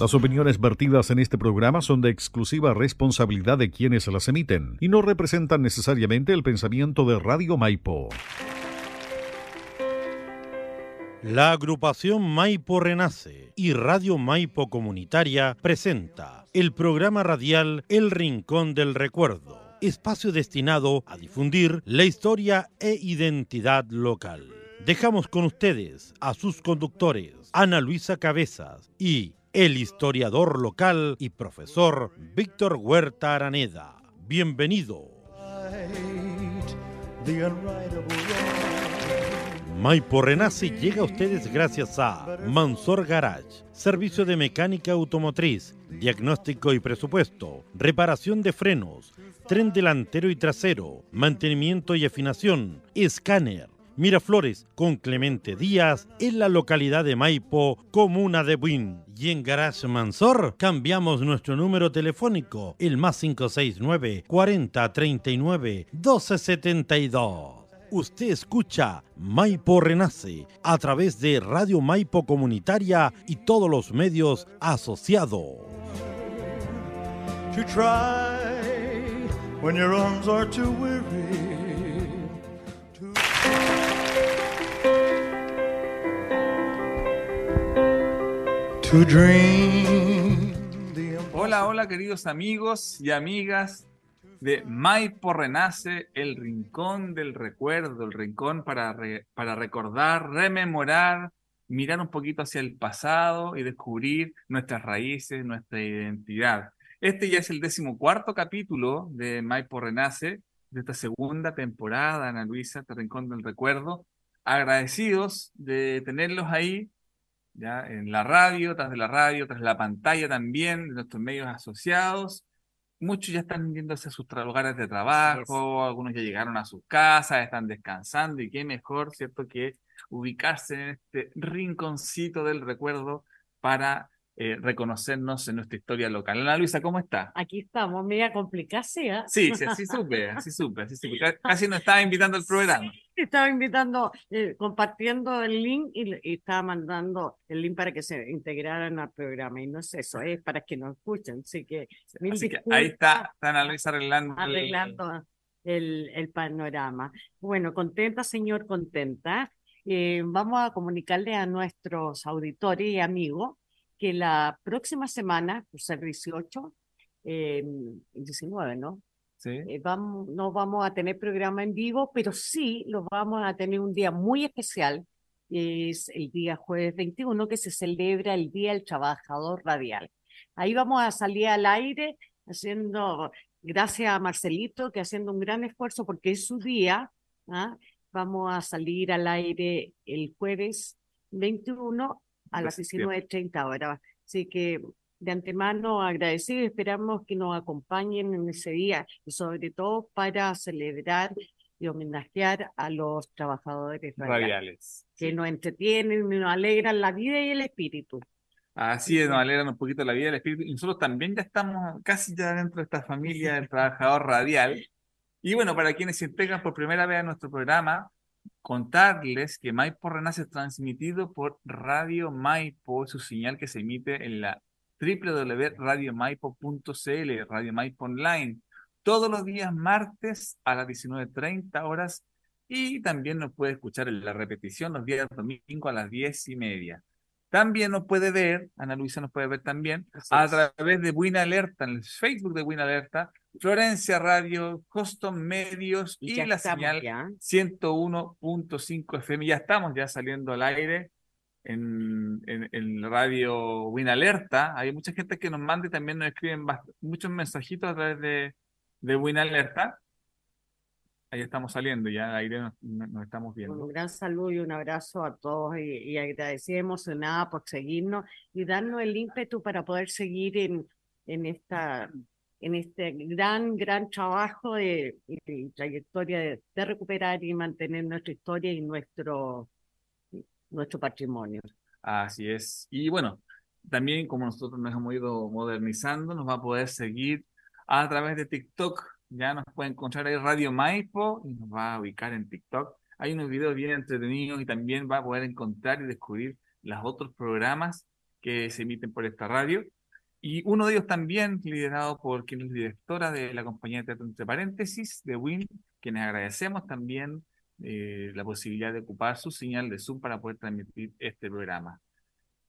Las opiniones vertidas en este programa son de exclusiva responsabilidad de quienes las emiten y no representan necesariamente el pensamiento de Radio Maipo. La agrupación Maipo Renace y Radio Maipo Comunitaria presenta el programa radial El Rincón del Recuerdo, espacio destinado a difundir la historia e identidad local. Dejamos con ustedes a sus conductores, Ana Luisa Cabezas y el historiador local y profesor Víctor Huerta Araneda. Bienvenido. Maipo Renace llega a ustedes gracias a Mansor Garage, servicio de mecánica automotriz, diagnóstico y presupuesto, reparación de frenos, tren delantero y trasero, mantenimiento y afinación, escáner Miraflores con Clemente Díaz en la localidad de Maipo, comuna de Buin. Y en Garage Mansor cambiamos nuestro número telefónico, el más 569 40 39 1272. Usted escucha Maipo Renace a través de Radio Maipo Comunitaria y todos los medios asociados. To try when your arms are too weary. Hola, hola queridos amigos y amigas de Maipo Renace, el rincón del recuerdo, el rincón para, para recordar, rememorar, mirar un poquito hacia el pasado y descubrir nuestras raíces, nuestra identidad. Este ya es el decimocuarto capítulo de Maipo Renace, de esta segunda temporada, Ana Luisa, este rincón del recuerdo. Agradecidos de tenerlos ahí ¿ya? en la radio, tras de la radio, tras la pantalla también, de nuestros medios asociados. Muchos ya están yéndose a sus lugares de trabajo, algunos ya llegaron a sus casas, están descansando y qué mejor, ¿cierto?, que ubicarse en este rinconcito del recuerdo para eh, reconocernos en nuestra historia local. Ana Luisa, ¿cómo está? Aquí estamos, media complicada. Sí, sí, así supe, así supe, así supe. Casi nos estaba invitando al programa. estaba invitando, eh, compartiendo el link y, estaba mandando el link para que se integraran al programa. Y no es eso, es para que nos escuchen. Así que, ahí está, está Ana Luisa arreglando, arreglando el, el, panorama. Bueno, contenta, señor, contenta. Eh, vamos a comunicarle a nuestros auditores y amigos que la próxima semana, por ser 18, eh, 19, ¿no? Sí. Eh, vamos, no vamos a tener programa en vivo, pero sí lo vamos a tener un día muy especial, es el día jueves 21, que se celebra el Día del Trabajador Radial. Ahí vamos a salir al aire haciendo, gracias a Marcelito, que haciendo un gran esfuerzo porque es su día, ¿ah? vamos a salir al aire el jueves 21 a las 19.30 horas. Así que de antemano agradecido esperamos que nos acompañen en ese día y sobre todo para celebrar y homenajear a los trabajadores radiales, que nos entretienen y nos alegran la vida y el espíritu. Así es, nos alegran un poquito la vida y el espíritu. Y nosotros también ya estamos casi ya dentro de esta familia del trabajador radial. Y bueno, para quienes se integran por primera vez a nuestro programa, contarles que Maipo Renace es transmitido por Radio Maipo, su señal que se emite en la www.radiomaipo.cl, Radio Maipo Online, todos los días martes a las 19.30 horas y también nos puede escuchar en la repetición los días domingo a las 10 y media. También nos puede ver, Ana Luisa nos puede ver también, a través de Buena Alerta, en el Facebook de Buena Alerta, Florencia Radio, Custom Medios y, la señal 101.5 FM. Ya estamos ya saliendo al aire en, en, Radio Win Alerta. Hay mucha gente que nos manda y también nos escriben muchos mensajitos a través de, de Win Alerta. Ahí estamos saliendo, ya aire nos, estamos viendo. Un gran saludo y un abrazo a todos y, y agradecida, emocionada por seguirnos y darnos el ímpetu para poder seguir en, en esta en este gran, gran trabajo de, trayectoria de, recuperar y mantener nuestra historia y nuestro, nuestro patrimonio. Así es. Y bueno, también como nosotros nos hemos ido modernizando, nos va a poder seguir a través de TikTok. Ya nos puede encontrar ahí Radio Maipo y nos va a ubicar en TikTok. Hay unos videos bien entretenidos y también va a poder encontrar y descubrir los otros programas que se emiten por esta radio. Y uno de ellos también liderado por quien es directora de la compañía de teatro entre paréntesis, de WIN, quienes agradecemos también eh, la posibilidad de ocupar su señal de Zoom para poder transmitir este programa.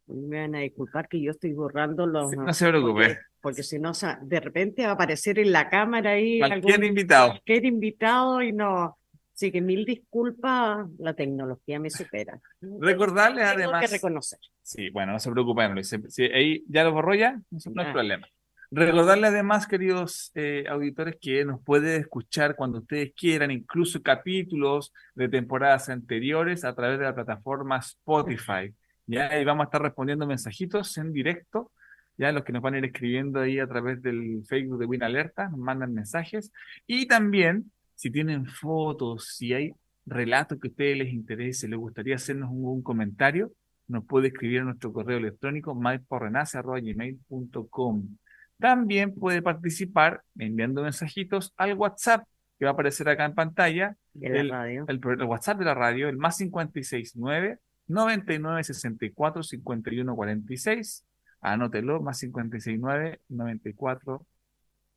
Me van a disculpar que yo estoy borrando los... no se preocupe. Porque, si no, de repente va a aparecer en la cámara ahí... Cualquier invitado. Cualquier invitado y no... Así que mil disculpas, la tecnología me supera. Recordarles además. que reconocer. Sí, bueno, no se preocupen, Si ahí ya lo borró ya, no, hay problema. Recordarles además, queridos eh, auditores, que nos puede escuchar cuando ustedes quieran, incluso capítulos de temporadas anteriores a través de la plataforma Spotify. Ya ahí vamos a estar respondiendo mensajitos en directo. Ya los que nos van a ir escribiendo ahí a través del Facebook de Win Alerta, nos mandan mensajes. Y también si tienen fotos, si hay relatos que a ustedes les interese, les gustaría hacernos un, comentario, nos puede escribir en nuestro correo electrónico myporrenace.gmail.com. También puede participar enviando mensajitos al WhatsApp que va a aparecer acá en pantalla. el, radio. El, WhatsApp de la radio, el más 569 99 64 51 46. Anótelo, más 569 94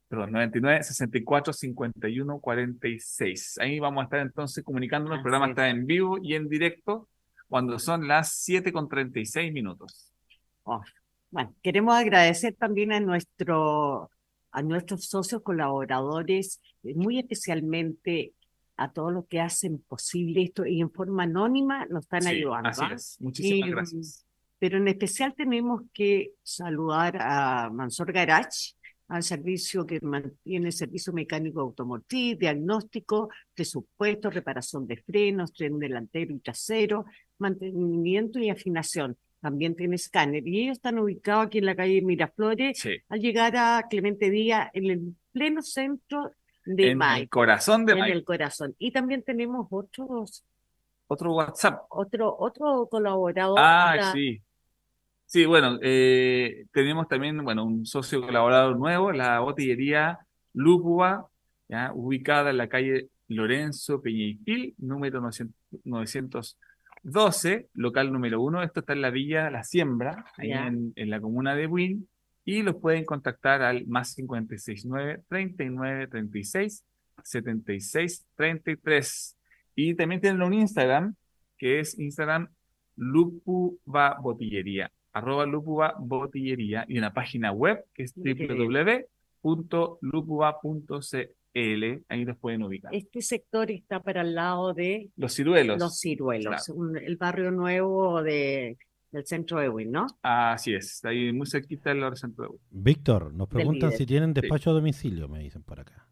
perdón, 99 64 51 46. Ahí vamos a estar entonces comunicándonos. El programa está en vivo y en directo cuando son las 7 con 36 minutos. Oh, bueno, queremos agradecer también a, nuestro, a nuestros socios colaboradores, muy especialmente a todos los que hacen posible esto y en forma anónima nos están ayudando. Así ¿ah? es, muchísimas gracias. Pero en especial tenemos que saludar a Mansor Garage, al servicio que mantiene servicio mecánico automotriz, diagnóstico, presupuesto, reparación de frenos, tren delantero y trasero, mantenimiento y afinación. También tiene escáner. Y ellos están ubicados aquí en la calle Miraflores, al llegar a Clemente Díaz, en el pleno centro de en el corazón de En el corazón. Y también tenemos otros... Otro WhatsApp. Otro, otro colaborador. Ah, sí Sí, bueno, eh, tenemos también, bueno, un socio colaborador nuevo, la botillería Lúpua, ya, ubicada en la calle Lorenzo Peñiquil, número 912, local número uno. Esto está en la Villa La Siembra, ahí en, la comuna de Buin, y los pueden contactar al más 569 39 36 76 33. Y también tienen un Instagram, que es Instagram Lupuba Botillería arroba Lupuba Botillería y una página web que es www.lupuba.cl. Ahí los pueden ubicar. Este sector está para el lado de Los Ciruelos. Los Ciruelos, el barrio nuevo de, del centro de Win, ¿no? Así es, ahí muy cerquita del centro de Win. Víctor, nos preguntan si tienen despacho a domicilio, me dicen por acá.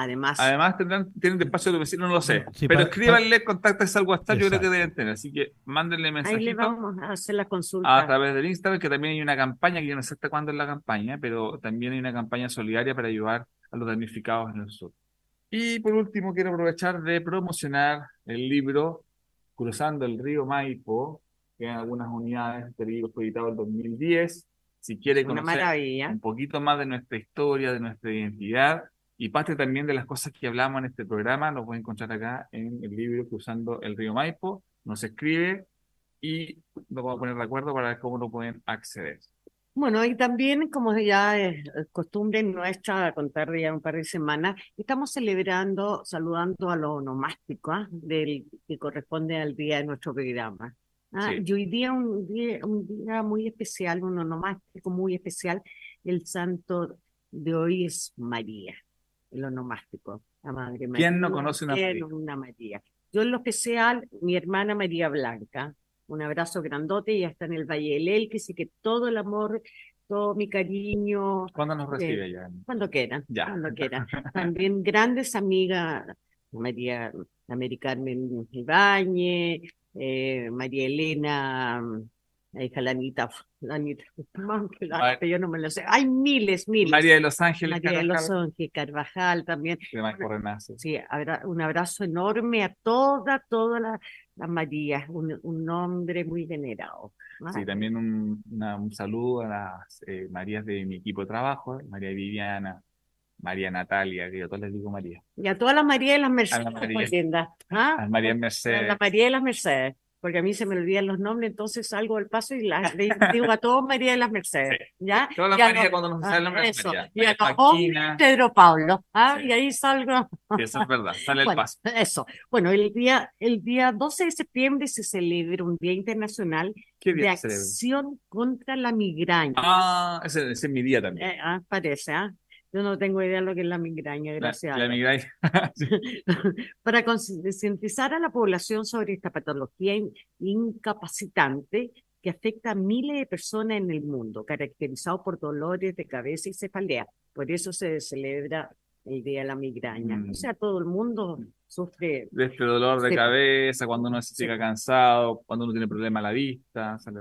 Además, Además tendrán, tienen despacio de vecino, no lo sé. pero escríbanle, contáctense al WhatsApp, yo creo que deben tener. Así que mándenle mensajitos. Ahí le vamos a hacer la consulta. A través del Instagram, que también hay una campaña, que yo no sé hasta cuándo es la campaña, pero también hay una campaña solidaria para ayudar a los damnificados en el sur. Y por último, quiero aprovechar de promocionar el libro Cruzando el río Maipo, que en algunas unidades, este libro fue editado en 2010. Si quiere conocer un poquito más de nuestra historia, de nuestra identidad, y parte también de las cosas que hablamos en este programa lo pueden encontrar acá en el libro Cruzando el Río Maipo. Nos escribe y lo vamos a poner de acuerdo para ver cómo lo pueden acceder. Bueno, y también, como ya es costumbre nuestra, contar ya un par de semanas, estamos celebrando, saludando a los onomásticos ¿ah? del, que corresponde al día de nuestro programa. ¿ah? Y hoy día un, día un día muy especial, un onomástico muy especial, el santo de hoy es María el onomástico, la Madre María. ¿Quién no conoce una María? una María? Yo en lo especial, mi hermana María Blanca, un abrazo grandote, ella está en el Valle del Elqui, así que todo el amor, todo mi cariño. ¿Cuándo nos recibe eh, ya? Cuando quieran, ya. cuando quieran. También grandes amigas, María, María Carmen Ibáñez, eh, María Elena la hija la Anita, la Anita, yo no me lo sé. Hay miles, miles. María de los Ángeles María de los Ángeles Carvajal también. Sí, un abrazo enorme a toda, toda la, la María, un, un nombre muy venerado. Sí, también un, un saludo a las eh, Marías de mi equipo de trabajo, María Viviana, María Natalia, que yo todos les digo María. Y a todas las Marías de las Mercedes. A María, ¿ah? María Mercedes. A la María de las Mercedes. Porque a mí se me olvidan los nombres, entonces salgo al paso y la, le digo a todos María de las Mercedes, ¿ya? Todas las María cuando nos ah, sale el nombre. eso, María. y a Paquina. hombres, Pedro Pablo, ¿ah? Sí. Y ahí salgo. Sí, eso es verdad, sale el paso. eso. Bueno, el día, el día 12 de septiembre se celebra un Día Internacional ¿Qué de celebra? Acción contra la Migraña. Ah, ese, ese es mi día también. Eh, ah, parece, ¿ah? Yo no tengo idea de lo que es la migraña, La, gracias. a la Dios. migraña. Sí. Para concientizar a la población sobre esta patología in- incapacitante que afecta a miles de personas en el mundo, caracterizado por dolores de cabeza y cefalea. Por eso se celebra el Día de la Migraña. Mm. O sea, todo el mundo sufre. De este dolor de cabeza, cuando uno se llega cansado, cuando uno tiene problema a la vista. sale-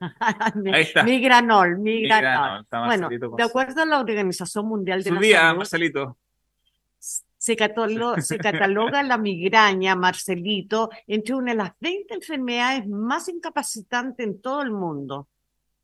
Ahí está. Migranol, migranol. Bueno, de acuerdo a la Organización Mundial de Su la día, Salud, Marcelito. se, catalo- se cataloga la migraña, Marcelito, entre una de las 20 enfermedades más incapacitantes en todo el mundo.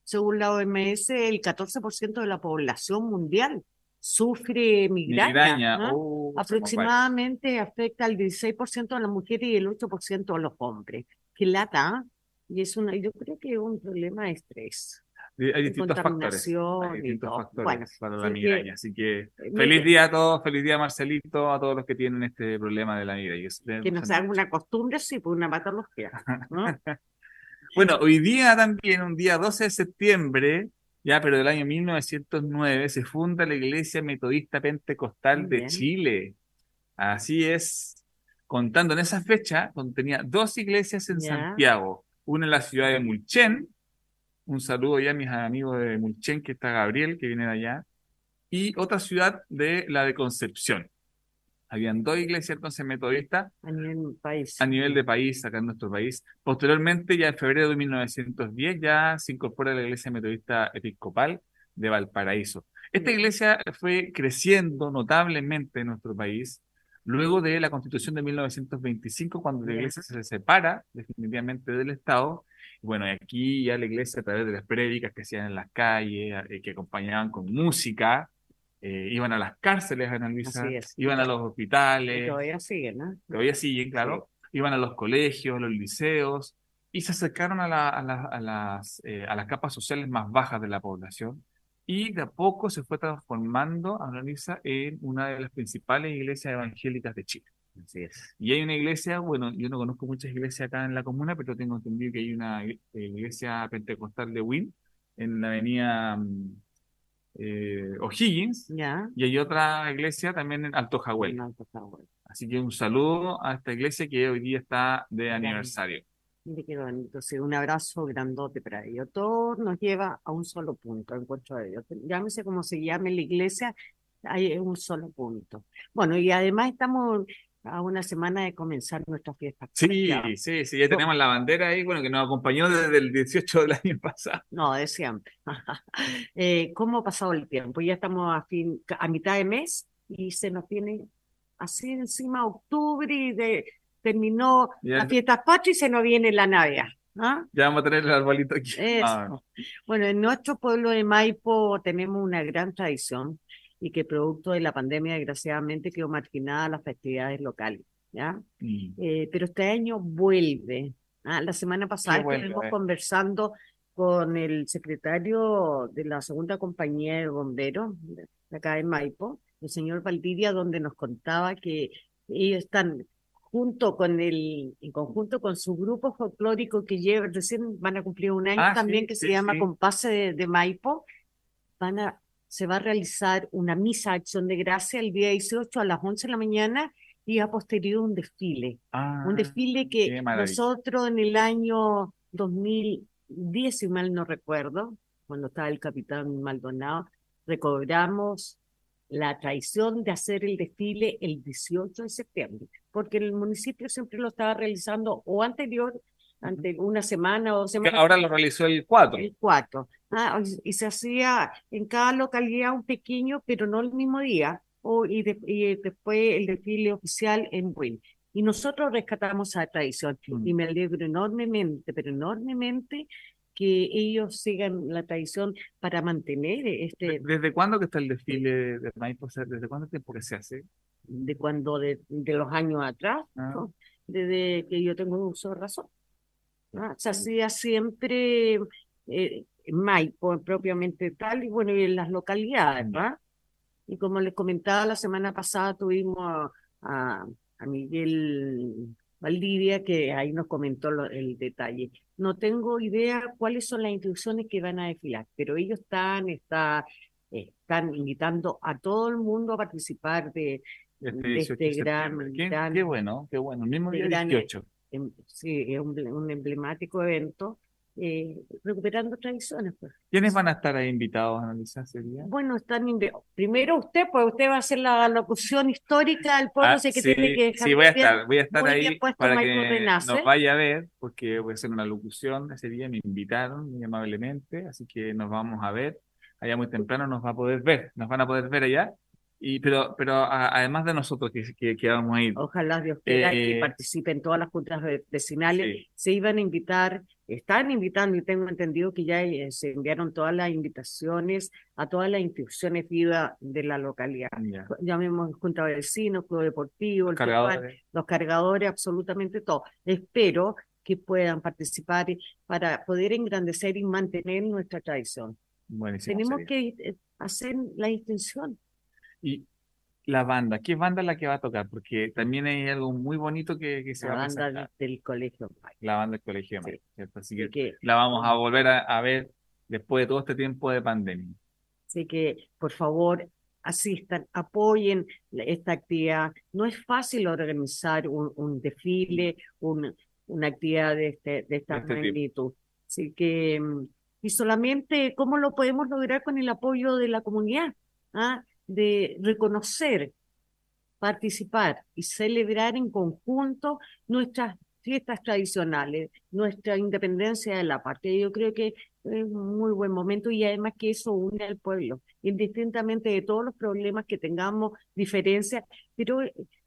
Según la OMS, el 14% de la población mundial sufre migraña. Migraña. ¿ah? oh, Aproximadamente afecta al 16% de las mujeres y el 8% de los hombres. Qué lata, ¿ah? Y es una, yo creo que es un problema de estrés. Hay distintos factores. Hay distintos factores Bueno, para la migraña. Así que eh, feliz día a todos, feliz día Marcelito, a todos los que tienen este problema de la migraña. Que no sea una costumbre, sí, pues una patología. ¿no? Bueno, hoy día también, un día 12 de septiembre, ya, pero del año 1909, se funda la Iglesia Metodista Pentecostal de. Chile. Así es, contando en esa fecha, tenía dos iglesias en Ya. Santiago, una en la ciudad de Mulchen, un saludo ya a mis amigos de Mulchen, que está Gabriel, que viene de allá, y otra ciudad de la de Concepción. Habían dos iglesias entonces metodistas a nivel país. a nivel de país, acá en nuestro país. Posteriormente, ya en febrero de 1910, ya se incorpora la Iglesia Metodista Episcopal de Valparaíso. Esta iglesia fue creciendo notablemente en nuestro país luego de la Constitución de 1925, cuando la iglesia se separa definitivamente del Estado. Y Bueno, y aquí ya la iglesia, a través de las prédicas que hacían en las calles, eh, que acompañaban con música, eh, iban a las cárceles, Ana Luisa, iban a los Y hospitales, todavía siguen, ¿no? todavía siguen, claro, iban a los colegios, a los liceos, y se acercaron a, la- a la- a las, eh, a las capas sociales más bajas de la población, y de a poco se fue transformando, Annalisa, en una de las principales iglesias evangélicas de Chile. Así es. Y hay una iglesia, bueno, yo no conozco muchas iglesias acá en la comuna, pero tengo entendido que hay una eh, iglesia pentecostal de Wynn, en la avenida mm, eh, O'Higgins, y hay otra iglesia también en Alto Jahuel. Así que un saludo a esta iglesia que hoy día está de aniversario. Mire qué sí, un abrazo grandote para ellos. Todo nos lleva a un solo punto, encuentro de ellos. Llámese como se llame la iglesia, hay un solo punto. Bueno, y además estamos a una semana de comenzar nuestra fiesta. Sí, Ya. sí, sí, ya tenemos la bandera ahí, bueno, que nos acompañó desde el 18 del año pasado. No, de siempre. Eh, ¿cómo ha pasado el tiempo? Ya estamos a fin, a mitad de mes y se nos viene así encima octubre y de, terminó Ya, la fiesta patria y se nos viene la Navidad. ¿ah? ya vamos a tener el arbolito aquí. Ah, Bueno, en nuestro pueblo de Maipo tenemos una gran tradición y que producto de la pandemia, desgraciadamente, quedó marginada las festividades locales, ¿ya? mm. Eh, pero este año vuelve. ¿ah? La semana pasada estuvimos ver. conversando con el secretario de la segunda compañía de bomberos de acá de Maipo, el señor Valdivia, donde nos contaba que ellos están junto con el, en conjunto con su grupo folclórico que lleva, recién van a cumplir un año Ah, también, sí, que se sí, llama sí. Compase de, de Maipo, van a, se va a realizar una misa acción de gracia el día 18 a las 11 de la mañana y a posterior un desfile. Ah, Un desfile que nosotros en el año 2010, si mal no recuerdo, cuando estaba el capitán Maldonado, recobramos la tradición de hacer el desfile el 18 de septiembre, porque el municipio siempre lo estaba realizando o anterior, ante una semana o dos semanas. ahora lo realizó el 4. El 4. Ah, y- se hacía en cada localidad un pequeño, pero no el mismo día, o, y, de- y después el desfile oficial en Buin. Y nosotros rescatamos esa tradición Mm. y me alegro enormemente, pero enormemente que ellos sigan la tradición para mantener este, ¿Desde cuándo que está el desfile de Maipo? ¿Desde cuánto tiempo que se hace? De cuando de, de los años atrás, Ah. ¿no? desde que yo tengo uso de razón. ¿no? Se hacía siempre eh, en Maipo, propiamente tal, y bueno, y en las localidades, ¿verdad? Y como les comentaba la semana pasada, tuvimos a, a, a Miguel Valdivia, que ahí nos comentó lo- el detalle. No tengo idea cuáles son las instrucciones que van a desfilar, pero ellos están, está, están invitando a todo el mundo a participar de, Este de 18 de este gran. Qué, gran- qué bueno, qué bueno. El mismo día gran- 18. em- sí, es un, un emblemático evento, eh, recuperando tradiciones. Pues. ¿Quiénes van a estar ahí invitados a analizar ese día? Bueno, están primero usted, pues usted va a hacer la locución histórica del pueblo, Ah, sé que sí, tiene que dejar sí, voy a bien- estar, voy a estar ahí para Michael que Renace. nos vaya a ver, porque voy a hacer una locución ese día, me invitaron muy amablemente, así que nos vamos a ver. Allá muy temprano nos va a poder ver, nos van a poder ver allá. Y, pero, pero a- además de nosotros que, que, que vamos a ir, Ojalá Dios quiera Eh, que participen todas las juntas ve- vecinales. sí, Se iban a invitar, están invitando y tengo entendido que ya eh, se enviaron todas las invitaciones a todas las instituciones vivas de la localidad. ya. Llamemos Junta de Vecinos, Club Deportivo, el fútbol, Cargadores. los cargadores, absolutamente todo. Espero que puedan participar para poder engrandecer y mantener nuestra tradición. Buenísimo Tenemos sería. que eh, hacer la distinción. Y la banda, ¿qué banda es la que va a tocar? Porque también hay algo muy bonito que, que se La va a banda presentar, del colegio. la banda del Colegio Sí. Así Así que que, la vamos a volver a, a ver después de todo este tiempo de pandemia. así que, por favor, asistan, apoyen la- esta actividad. No es fácil organizar un, un desfile, un- una actividad de, este, de esta este tipo. magnitud. Así que, mm, y solamente, ¿cómo lo podemos lograr con el apoyo de la comunidad? ¿Ah? De reconocer, participar y celebrar en conjunto nuestras fiestas tradicionales, nuestra independencia de la patria. Yo creo que es un muy buen momento y además que eso une al pueblo, indistintamente de todos los problemas que tengamos, diferencias, pero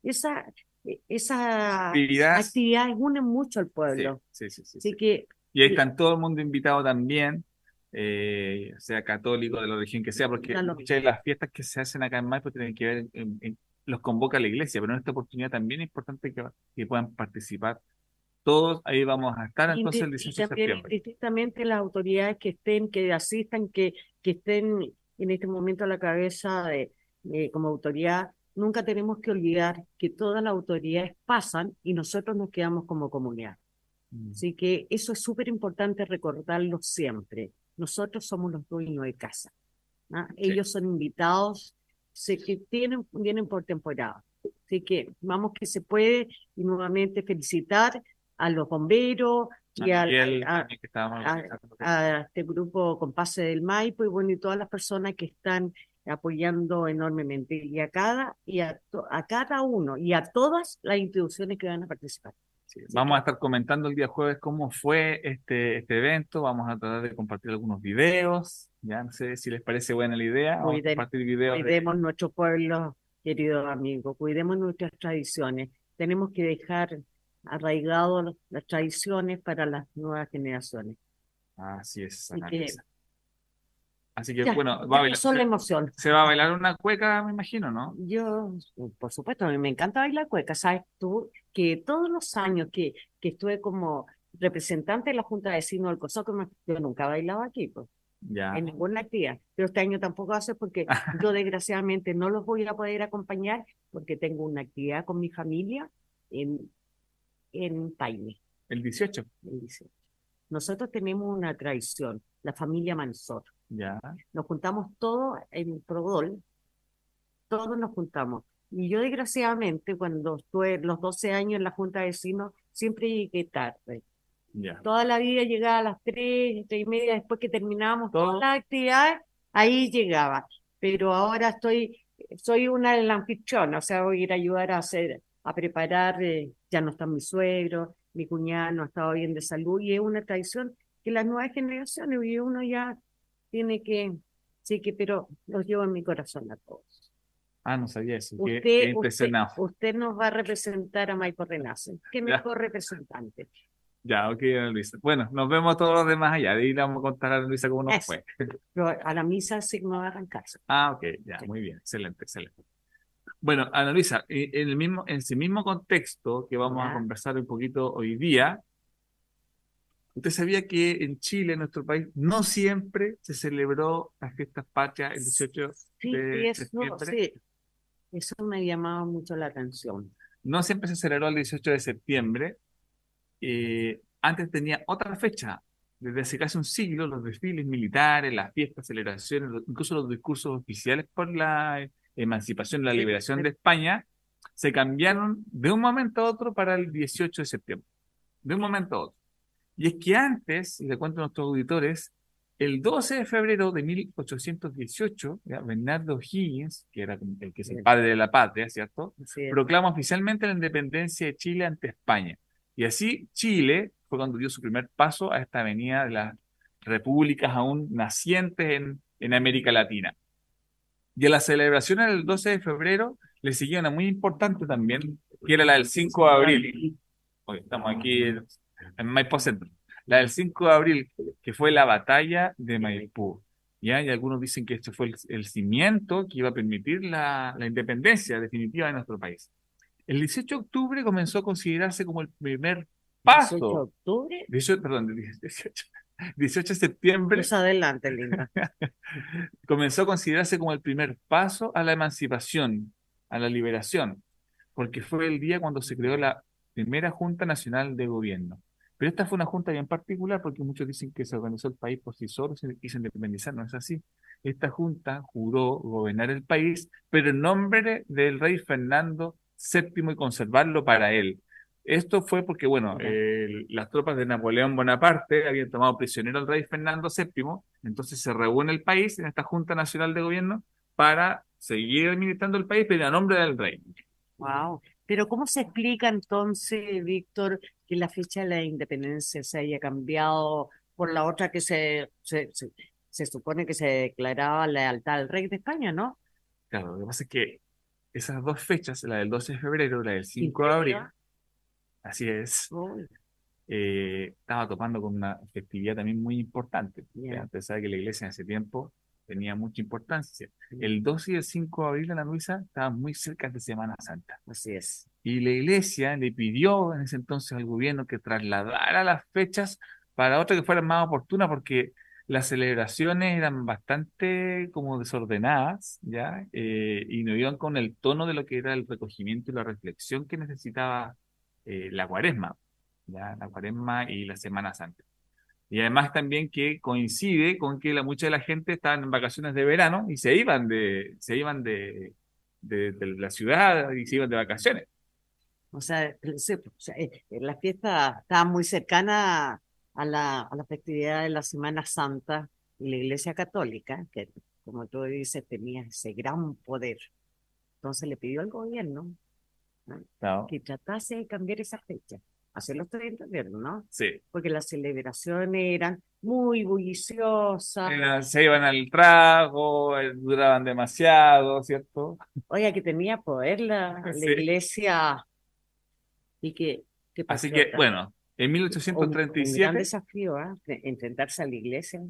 esa, esa Actividad. unen mucho al pueblo. sí, sí, sí, Así sí. que Y ahí están todo el mundo invitado también, eh, sea católico, de la religión que sea, porque muchas de las fiestas que se hacen acá en Maipo tienen que ver, en- en- los convoca la iglesia, pero en esta oportunidad también es importante que, que puedan participar todos. Ahí vamos a estar entonces el Indi- 18 y de septiembre. indistintamente las autoridades que estén, que asistan, que, que estén en este momento a la cabeza de, de- como autoridad, nunca tenemos que olvidar que todas las autoridades pasan y nosotros nos quedamos como comunidad. Mm. Así que eso es súper importante recordarlo siempre. Nosotros somos los dueños de casa. ¿ah? Sí. Ellos son invitados, sé que tienen, vienen por temporada. Así que vamos que se puede y nuevamente felicitar a los bomberos A y al- Miguel a, a- a este grupo Compase del Maipo y bueno, y todas las personas que están apoyando enormemente y a cada y a, a cada uno y a todas las instituciones que van a participar. Sí, Vamos a estar comentando el día jueves cómo fue este, este evento. Vamos a tratar de compartir algunos videos. Ya no sé si les parece buena la idea. Vamos a Cuiden- compartir videos. de- Cuidemos nuestro pueblo, queridos amigos, cuidemos nuestras tradiciones. Tenemos que dejar arraigados las tradiciones para las nuevas generaciones. Así es, Así Ana que- Luisa. Así que Ya, bueno, va a bailar- se, emoción. se va a bailar una cueca, me imagino, ¿no? Yo, por supuesto, a mí me encanta bailar cueca. Sabes tú que todos los años que, que estuve como representante de la Junta de Vecinos del COSOC, me- yo nunca bailaba aquí, pues, Ya. en ninguna actividad. Pero este año tampoco va a ser porque yo desgraciadamente no los voy a poder acompañar porque tengo una actividad con mi familia en, en Paine, El 18. el 18. Nosotros tenemos una tradición, la familia Mansor. Ya. Nos juntamos todos en Prodol, todos nos juntamos. Y yo desgraciadamente, cuando estuve los 12 años en la Junta de Vecinos, siempre llegué tarde. Ya. Toda la vida llegaba a las 3, 3 y media, después que terminábamos todas las actividades, ahí llegaba. Pero ahora estoy, soy una de las anfitrionas, o sea, voy a ir a ayudar a hacer, a preparar, eh, ya no está mi suegro, mi cuñado no ha estado bien de salud, y es una tradición que las nuevas generaciones, y uno ya tiene que, sí que, pero los llevo en mi corazón a todos. Ah, no sabía eso. Usted, qué usted, nos va a representar a Maipo Renace. Qué Ya. mejor representante. Ya, ok, Ana Luisa. Bueno, nos vemos todos los demás allá. De ahí le vamos a contar a Ana Luisa cómo nos Eso. fue. Pero a la misa sí me va a arrancarse. Ah, ok, ya, Sí. muy bien, excelente, excelente. Bueno, Ana Luisa, eh, en el mismo, en ese mismo contexto que vamos a conversar un poquito hoy día, Usted sabía que en Chile, en nuestro país, no siempre se celebró las fiestas patrias el 18 Sí, de eso, septiembre. sí, eso me llamaba mucho la atención. No siempre se celebró el 18 de septiembre. Eh, antes tenía otra fecha. Desde hace casi un siglo, los desfiles militares, las fiestas, celebraciones, incluso los discursos oficiales por la emancipación, la liberación de España, se cambiaron de un momento a otro para el 18 de septiembre. De un momento a otro. Y es que antes, y le cuento a nuestros auditores, el 12 de febrero de 1818, ¿ya? Bernardo Higgins, que era el que es el padre de la patria, ¿cierto? Es. proclama oficialmente la independencia de Chile ante España. Y así Chile fue cuando dio su primer paso a esta avenida de las repúblicas aún nacientes en, en América Latina. Y a la celebración del 12 de febrero le siguió una muy importante también, que era la del 5 de abril. Hoy estamos aquí en, Maipú Centro. La del 5 de abril, que fue la batalla de Maipú. ¿ya? Y algunos dicen que este fue el, el cimiento que iba a permitir la, la independencia definitiva de nuestro país. El 18 de octubre comenzó a considerarse como el primer 18 de paso. octubre, 18, perdón, 18, 18 de septiembre pues adelante, linda. comenzó a considerarse como el primer paso a la emancipación, a la liberación, porque fue el día cuando se creó la primera Junta Nacional de Gobierno. Pero esta fue una junta bien particular porque muchos dicen que se organizó el país por sí solo y se independizar. No es así. Esta junta juró gobernar el país, pero en nombre del rey Fernando VII y conservarlo para él. Esto fue porque, bueno, eh, las tropas de Napoleón Bonaparte habían tomado prisionero al rey Fernando VII, entonces se reúne el país en esta Junta Nacional de Gobierno para seguir administrando el país, pero a nombre del rey. Wow. Pero ¿cómo se explica entonces, Víctor, que la fecha de la independencia se haya cambiado por la otra que se, se, se, se supone que se declaraba lealtad al rey de España, ¿no? Claro, lo que pasa es que esas dos fechas, la del 12 de febrero y la del 5 de abril, así es, eh, estaba topando con una festividad también muy importante. Ya, Usted sabe que la iglesia en ese tiempo tenía mucha importancia. El 12 y el 5 de abril en la Luisa estaban muy cerca de Semana Santa. así es. Y la iglesia le pidió en ese entonces al gobierno que trasladara las fechas para otra que fueran más oportunas, porque las celebraciones eran bastante como desordenadas, ¿ya? Eh, y no iban con el tono de lo que era el recogimiento y la reflexión que necesitaba eh, la cuaresma, ¿ya? La cuaresma y la Semana Santa. Y además también que coincide con que la, mucha de la gente estaban en vacaciones de verano y se iban de, se iban de, de, de la ciudad y se iban de vacaciones. O sea, se- o sea, eh, eh, la fiesta estaba muy cercana a la, a la festividad de la Semana Santa y la Iglesia Católica, que como tú dices tenía ese gran poder. Entonces le pidió al gobierno ¿no? ¿no? que tratase de cambiar esa fecha. Así lo estoy entendiendo, ¿no? Sí. Porque las celebraciones eran muy bulliciosas. Era- se iban al trago, eh, duraban demasiado, ¿cierto? Oiga, que tenía poder la, la Sí. iglesia y que, que Así que, acá? bueno, en Un, un gran 1837, desafío, de Enfrentarse a la iglesia.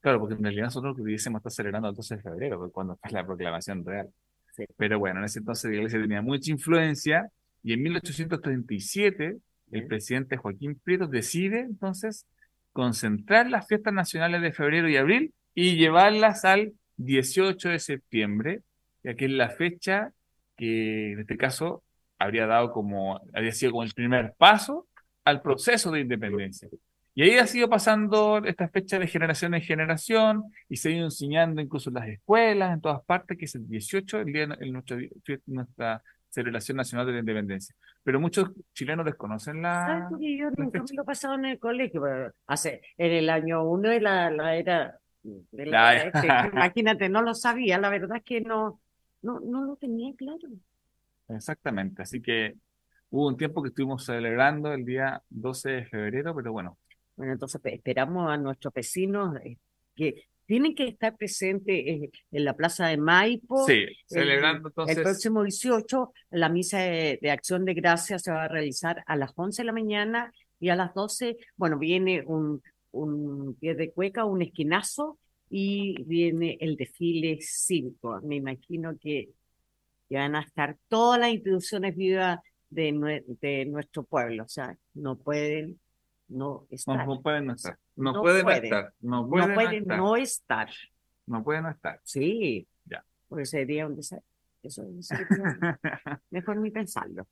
claro, porque en realidad nosotros hubiésemos estado celebrando el 12 de febrero, que es cuando fue la proclamación real. Sí. Pero bueno, en ese entonces la iglesia tenía mucha influencia y en 1837 el presidente Joaquín Prieto decide entonces concentrar las fiestas nacionales de febrero y abril y llevarlas al 18 de septiembre, ya que es la fecha que en este caso habría dado como, habría sido como el primer paso al proceso de independencia. Y ahí ha sido pasando esta fecha de generación en generación y se ha ido enseñando incluso en las escuelas, en todas partes, que es el 18, el día de el nuestro- nuestra celebración nacional de la independencia. Pero muchos chilenos desconocen ¿Sabes la, yo nunca me lo en el colegio? Hace, en el año uno de la, la era, de la La- este, imagínate, no lo sabía, la verdad es que no, no, no lo tenía claro. Exactamente, así que hubo un tiempo que estuvimos celebrando el día 12 de febrero, pero bueno, Bueno, entonces pe- esperamos a nuestros vecinos eh, que tienen que estar presentes eh, en la Plaza de Maipo. sí, El, celebrando el entonces, próximo 18, la misa de, de acción de gracias se va a realizar a las 11 de la mañana y a las 12, bueno, viene un, un pie de cueca, un esquinazo y viene el desfile cívico. Me imagino que, que van a estar todas las instituciones vivas de nuestro pueblo, o sea, no pueden no estar. No, puede no estar. No, No puede, puede. no estar. No No puede, no puede estar. no estar. No puede no estar. Sí. Ya. Porque sería un desastre. Eso sería mejor ni pensarlo.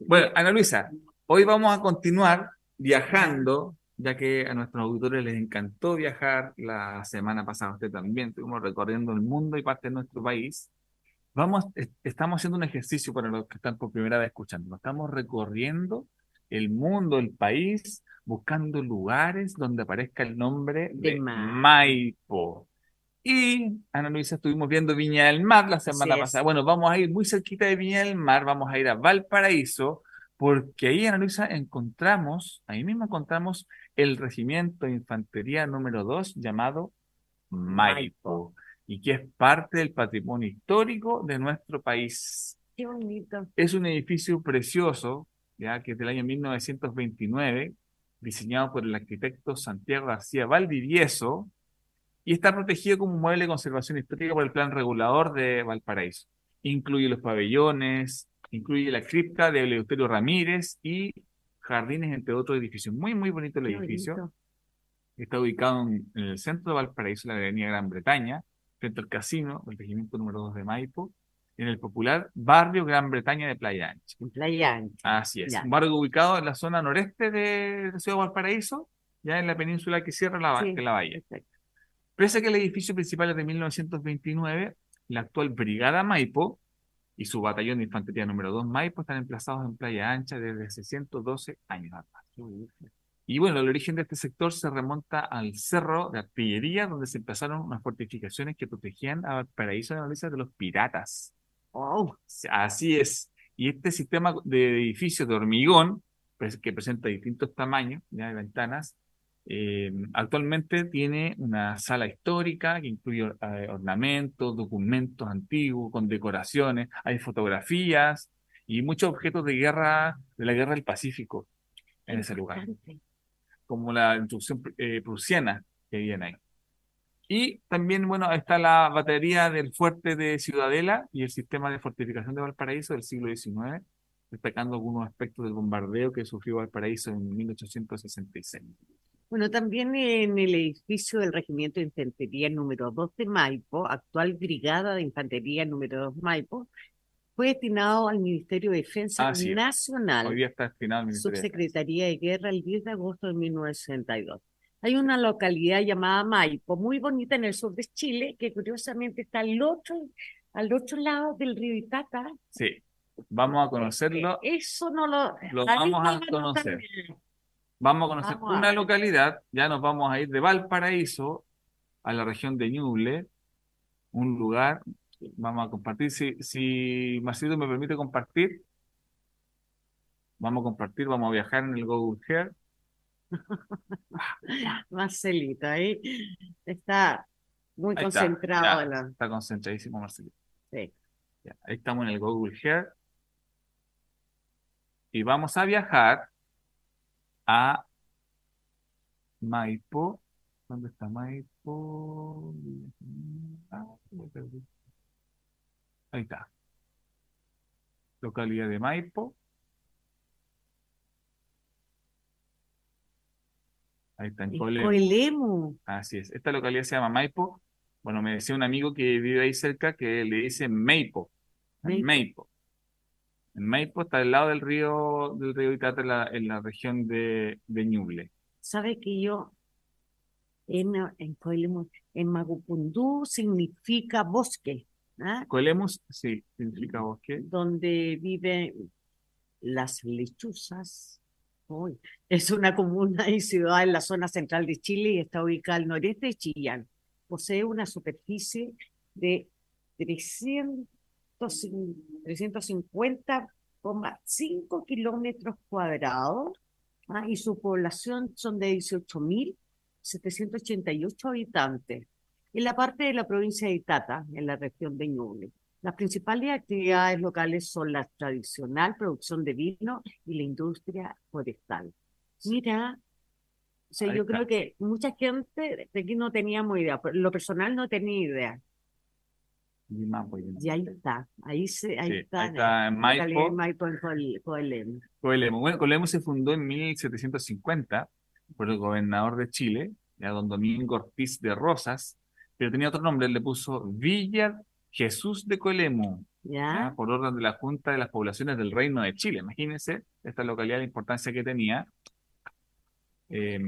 Bueno, Ana Luisa, hoy vamos a continuar viajando, ya que a nuestros auditores les encantó viajar la semana pasada, usted también, estuvimos recorriendo el mundo y parte de nuestro país. Vamos, est- estamos haciendo un ejercicio para los que están por primera vez escuchando. Estamos recorriendo el mundo, el país, buscando lugares donde aparezca el nombre De de Ma- Maipo. Y, Ana Luisa, estuvimos viendo Viña del Mar la semana es. pasada. Bueno, vamos a ir muy cerquita de Viña del Mar, vamos a ir a Valparaíso, porque ahí, Ana Luisa, encontramos, ahí mismo encontramos el regimiento de infantería número 2 llamado Maipo, y que es parte del patrimonio histórico de nuestro país. Qué bonito. Es un edificio precioso, ya que es del año 1929, diseñado por el arquitecto Santiago García Valdivieso, y está protegido como mueble de conservación histórica por el Plan Regulador de Valparaíso. Incluye los pabellones, incluye la cripta de Eleuterio Ramírez y jardines, entre otros edificios. Muy, muy bonito el Qué edificio. bonito. Está ubicado en, el centro de Valparaíso, en la avenida Gran Bretaña, frente al casino del regimiento número 2 de Maipo, en el popular barrio Gran Bretaña de Playa Ancha. En Playa Ancha. Así es, Ya. un barrio ubicado en la zona noreste de la ciudad de Valparaíso, ya en la península que cierra la, Sí, la bahía. perfecto. Pese a que el edificio principal es de 1929, la actual Brigada Maipo y su batallón de infantería número 2 Maipo están emplazados en Playa Ancha desde hace 112 años atrás. Y bueno, el origen de este sector se remonta al cerro de artillería, donde se empezaron unas fortificaciones que protegían a Valparaíso de la de los piratas. Oh, Así es. Y este sistema de edificios de hormigón, pues, que presenta distintos tamaños ya de ventanas, eh, actualmente tiene una sala histórica que incluye eh, ornamentos, documentos antiguos, con decoraciones, hay fotografías y muchos objetos de guerra, de la guerra del Pacífico en ese lugar como la instrucción eh, prusiana que viene ahí. Y también, bueno, está la batería del fuerte de Ciudadela y el sistema de fortificación de Valparaíso del siglo XIX, destacando algunos aspectos del bombardeo que sufrió Valparaíso en 1866. Bueno, también en el edificio del Regimiento de Infantería número 2 de Maipo, actual Brigada de Infantería número 2 Maipo, fue destinado al Ministerio de Defensa Así es. Hoy Nacional, día está destinado al Ministerio de Defensa. Subsecretaría de Guerra, el 10 de agosto de 1962. Hay una localidad llamada Maipo, muy bonita en el sur de Chile, que curiosamente está al otro, al otro lado del río Itata. Sí, vamos a conocerlo. Eso no lo... Lo vamos a conocer. también. Vamos a conocer Vamos una localidad, ya nos vamos a ir de Valparaíso a la región de Ñuble, un lugar, vamos a compartir, si, si Marcito me permite compartir, vamos a compartir, vamos a viajar en el Google Earth, Marcelito, ahí está muy Ahí está, concentrado. ya. en la- está concentradísimo Marcelito. sí. Ya, ahí estamos en el Google Earth y vamos a viajar a Maipo. ¿Dónde está Maipo? Ah. Ahí está. Localidad de Maipo. Ahí está, en. Coelemu. Así es. Esta localidad se llama Maipo. Bueno, me decía un amigo que vive ahí cerca que le dice Maipo. En Maipo. Maipo. En Maipo está al lado del río, del río Itata en la, en la región de, de Ñuble. ¿Sabe que yo en, en en Magupundú significa bosque, ¿ah? Sí, significa bosque. donde viven las lechuzas. Es una comuna y ciudad en la zona central de Chile y está ubicada al noreste de Chillán. Posee una superficie de 300 350,5 kilómetros cuadrados ¿ah? y su población son de 18.788 habitantes. En la parte de la provincia de Itata, en la región de Ñuble. Las principales actividades locales son la tradicional producción de vino y la industria forestal. Mira, o sea, yo creo que mucha gente de aquí no teníamos idea, pero lo personal no tenía idea. Limapo, Limapo. Y ahí está, ahí, se, ahí Sí, está, ahí está en Maipo. Maipo en Coel- Coelemu. Coelemu. Bueno, Coelemu se fundó en 1750 por el gobernador de Chile, ya don Domingo Ortiz de Rosas, pero tenía otro nombre, él le puso Villa Jesús de Colemu, ¿Ya? por orden de la Junta de las Poblaciones del Reino de Chile. Imagínense esta localidad, la importancia que tenía. Eh,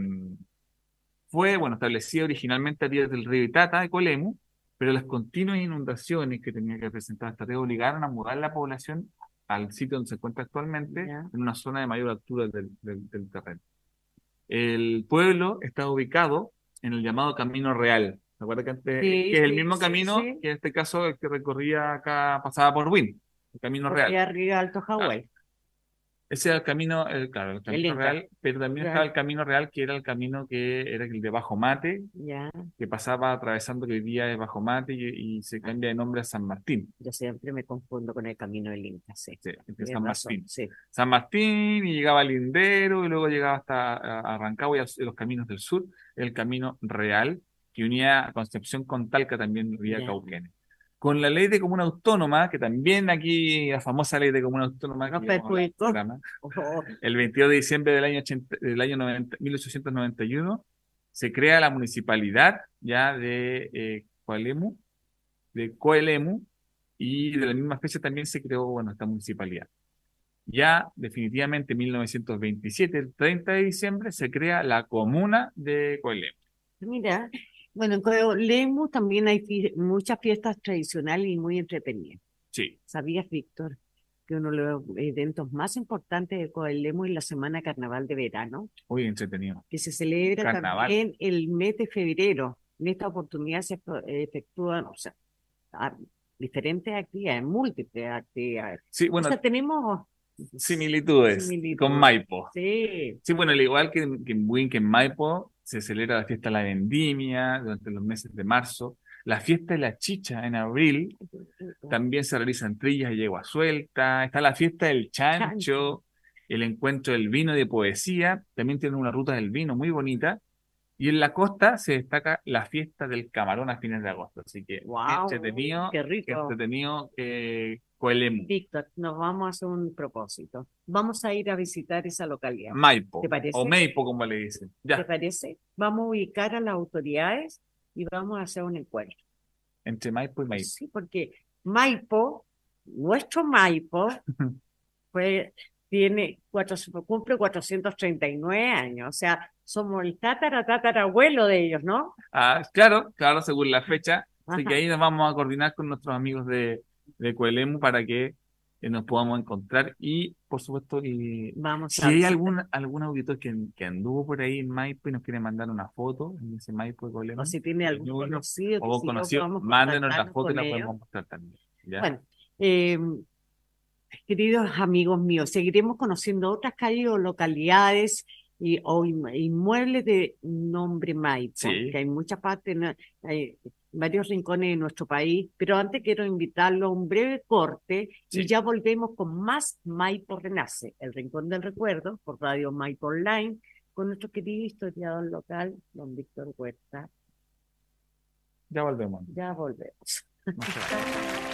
fue, bueno, establecida originalmente a pie del río Itata de Colemu, pero las continuas inundaciones que tenía que presentar esta río obligaron a mudar la población al sitio donde se encuentra actualmente, Ya. en una zona de mayor altura del, del- del terreno. El pueblo está ubicado en el llamado Camino Real. ¿Se acuerda que antes, Sí, que es el sí, mismo sí, camino que en este caso el que recorría acá, pasaba por Win, el Camino Porque Real. arriba Alto Hawái. Ese era el camino, el, claro, el camino Inca. real, pero también Ya. estaba el camino real, que era el camino que era el de Bajo Mate, Ya, que pasaba atravesando que hoy día es Bajo Mate y, y se cambia de nombre a San Martín. yo siempre me confundo con el camino del Inca, sí. Sí, de San Martín. San Martín y llegaba a Lindero y luego llegaba hasta a- a Rancagua y a los caminos del sur, el camino real que unía a Concepción con Talca también vía. Cauquenes. Con la ley de comuna autónoma, que también aquí la famosa ley de comuna autónoma, perjudicó. programa, Oh, el 22 de diciembre del año, 80 del año 90 1891 se crea la municipalidad ya de eh, Coelemu, de Coelemu, y de la misma fecha también se creó, bueno, esta municipalidad. Ya definitivamente en 1927, el 30 de diciembre, se crea la comuna de Coelemu. Mira, bueno, en Coelemu también hay fi- muchas fiestas tradicionales y muy entretenidas. Sí, ¿Sabías, Víctor, que uno de los eventos más importantes de Coelemu es la Semana Carnaval de Verano, muy entretenido. que se celebra Carnaval. también el mes de febrero? En esta oportunidad se efectúan, o sea, diferentes actividades, múltiples actividades. Sí, O bueno, sea, tenemos, similitudes, Similitudes. con Maipo. sí, Sí, bueno, al igual que, en- que en Buin, que en Maipo, se celebra la fiesta de la vendimia durante los meses de marzo. La fiesta de la chicha en abril. También se realizan trillas y yegua suelta. Está la fiesta del chancho, el encuentro del vino y de poesía. También tiene una ruta del vino muy bonita. Y en la costa se destaca la fiesta del camarón a fines de agosto. Así que, Wow, entretenido, qué rico. entretenido eh, Coelemu. Víctor, nos vamos a hacer un propósito. Vamos a ir a visitar esa localidad. Maipo, ¿Te parece? o Maipo, como le dicen. ¿Te parece? Vamos a ubicar a las autoridades y vamos a hacer un encuentro. entre Maipo y Maipo. Sí, porque Maipo, nuestro Maipo, pues tiene cuatro, cumple 439 años. O sea, somos el tatara, tatarabuelo de ellos, ¿no? Ah, claro, claro, según la fecha. Así que ahí nos vamos a coordinar con nuestros amigos de, de Coelemu para que eh, nos podamos encontrar. Y, por supuesto, y, Vamos si a hay visitar. algún, algún auditor que, que anduvo por ahí en Maipo y nos quiere mandar una foto en ese Maipo de Coelemu, O si tiene algún Yo, bueno, conocido, o que si conocido, mándenos la foto y la ellos. podemos mostrar también. ¿ya? Bueno, eh, queridos amigos míos, seguiremos conociendo otras calles o localidades y, o inm- inmuebles de nombre Maipo, Sí. que hay muchas partes, hay varios rincones de nuestro país, pero antes quiero invitarlo a un breve corte y ya volvemos con más Maipo Renace, el Rincón del Recuerdo, por Radio Maipo Online, con nuestro querido historiador local, don Víctor Huerta. Ya volvemos. Ya volvemos.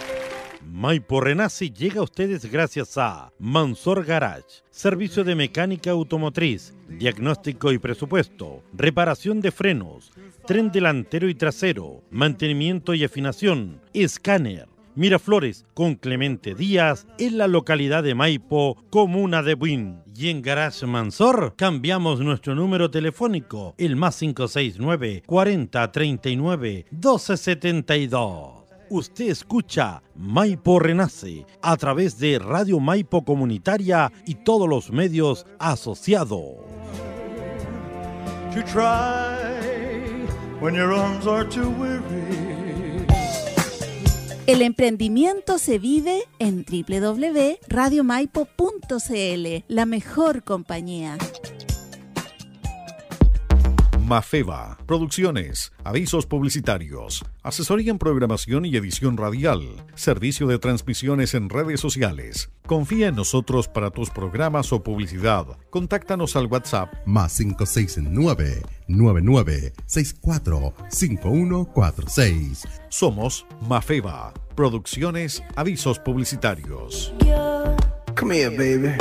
Maipo Renace llega a ustedes gracias a Mansor Garage, servicio de mecánica automotriz, diagnóstico y presupuesto, reparación de frenos, tren delantero y trasero, mantenimiento y afinación, escáner. Miraflores con Clemente Díaz en la localidad de Maipo, comuna de Buin. Y en Garage Mansor cambiamos nuestro número telefónico, el más 569 40 39 1272. Usted escucha Maipo Renace a través de Radio Maipo Comunitaria y todos los medios asociados. to try when your arms are too weary. El emprendimiento se vive en www.radiomaipo.cl, la mejor compañía. Mafeva, producciones, avisos publicitarios, asesoría en programación y edición radial, servicio de transmisiones en redes sociales. Confía en nosotros para tus programas o publicidad. Contáctanos al WhatsApp más 569 9964 5146. Somos Mafeva, producciones, avisos publicitarios. Come here, baby.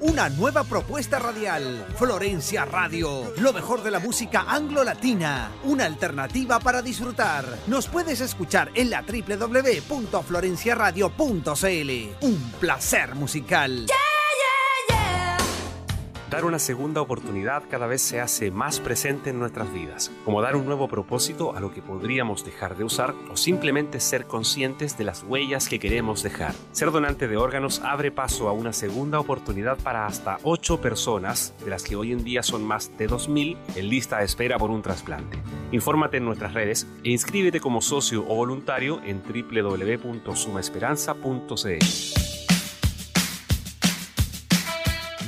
Una nueva propuesta radial. Florencia Radio, lo mejor de la música anglo-latina, una alternativa para disfrutar. Nos puedes escuchar en la www.florenciaradio.cl. Un placer musical. Dar una segunda oportunidad cada vez se hace más presente en nuestras vidas, como dar un nuevo propósito a lo que podríamos dejar de usar o simplemente ser conscientes de las huellas que queremos dejar. Ser donante de órganos abre paso a una segunda oportunidad para hasta 8 personas, de las que hoy en día son más de 2.000 en lista de espera por un trasplante. Infórmate en nuestras redes e inscríbete como socio o voluntario en www.sumaesperanza.cl.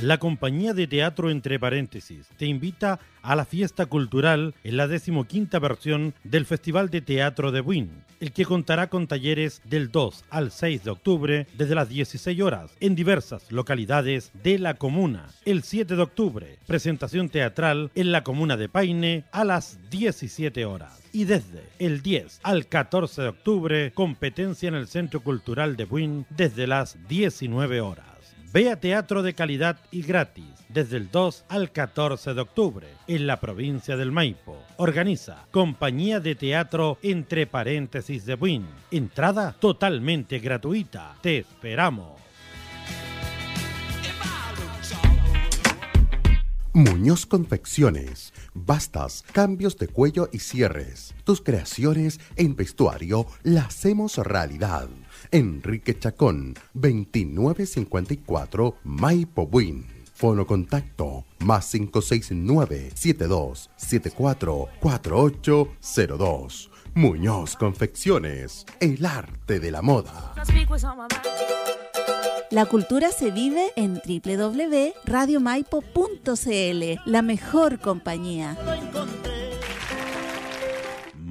La compañía de teatro Entre Paréntesis te invita a la fiesta cultural en la decimoquinta versión del Festival de Teatro de Buin, el que contará con talleres del 2 al 6 de octubre desde las 16 horas en diversas localidades de la comuna. El 7 de octubre, presentación teatral en la comuna de Paine a las 17 horas y desde el 10 al 14 de octubre, competencia en el Centro Cultural de Buin desde las 19 horas. Vea teatro de calidad y gratis desde el 2 al 14 de octubre en la provincia del Maipo. Organiza Compañía de Teatro Entre Paréntesis de Buin. Entrada totalmente gratuita. Te esperamos. Muñoz Confecciones. Bastas, cambios de cuello y cierres. Tus creaciones en vestuario las hacemos realidad. Enrique Chacón, 2954 Maipo Buin. Fono contacto más 569-7274-4802. Muñoz Confecciones, el arte de la moda. La cultura se vive en www.radiomaipo.cl, la mejor compañía.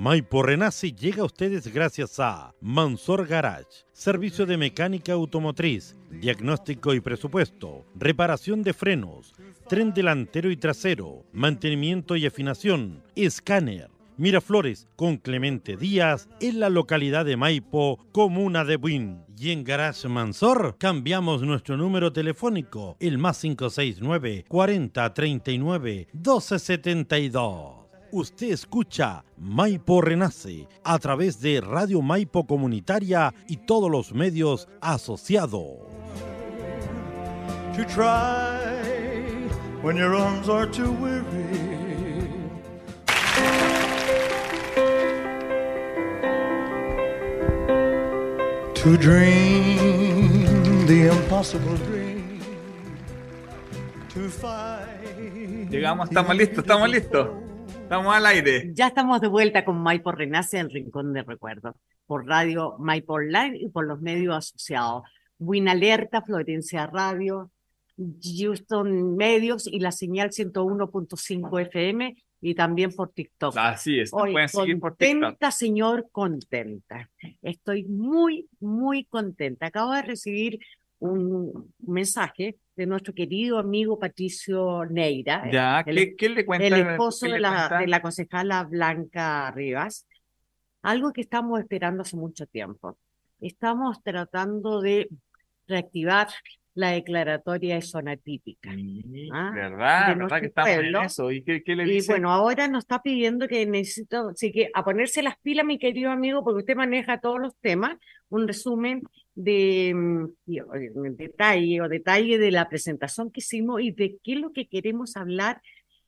Maipo Renace llega a ustedes gracias a Mansor Garage, servicio de mecánica automotriz, diagnóstico y presupuesto, reparación de frenos, tren delantero y trasero, mantenimiento y afinación, escáner. Miraflores con Clemente Díaz en la localidad de Maipo, comuna de Buin. Y en Garage Mansor cambiamos nuestro número telefónico, el más 569 40 39 1272. Usted escucha Maipo Renace a través de Radio Maipo Comunitaria y todos los medios asociados. To dream the impossible dream. To fight. Llegamos, estamos listos, estamos listos. Estamos al aire. Ya estamos de vuelta con Maipo Renace, el Rincón de Recuerdo, por Radio Maipo Online y por los medios asociados. Win Alerta, Florencia Radio, Houston Medios y la señal 101.5 FM y también por TikTok. Así es, Hoy, pueden seguir por TikTok. contenta, señor, contenta. Estoy muy, muy contenta. Acabo de recibir un mensaje de nuestro querido amigo Patricio Neira, Ya, el- ¿qué, qué le cuenta? el esposo ¿Qué de la, cuenta? de la concejala Blanca Rivas, algo que estamos esperando hace mucho tiempo. Estamos tratando de reactivar la declaratoria de zona típica. ¿ah? ¿Verdad? de ¿Verdad nuestro que estamos en eso? ¿Y qué, qué le Y bueno, ahora nos está pidiendo que necesito, así que a ponerse las pilas, mi querido amigo, porque usted maneja todos los temas, un resumen de mm, y, o, eh, detalle o detalle de la presentación que hicimos y de qué es lo que queremos hablar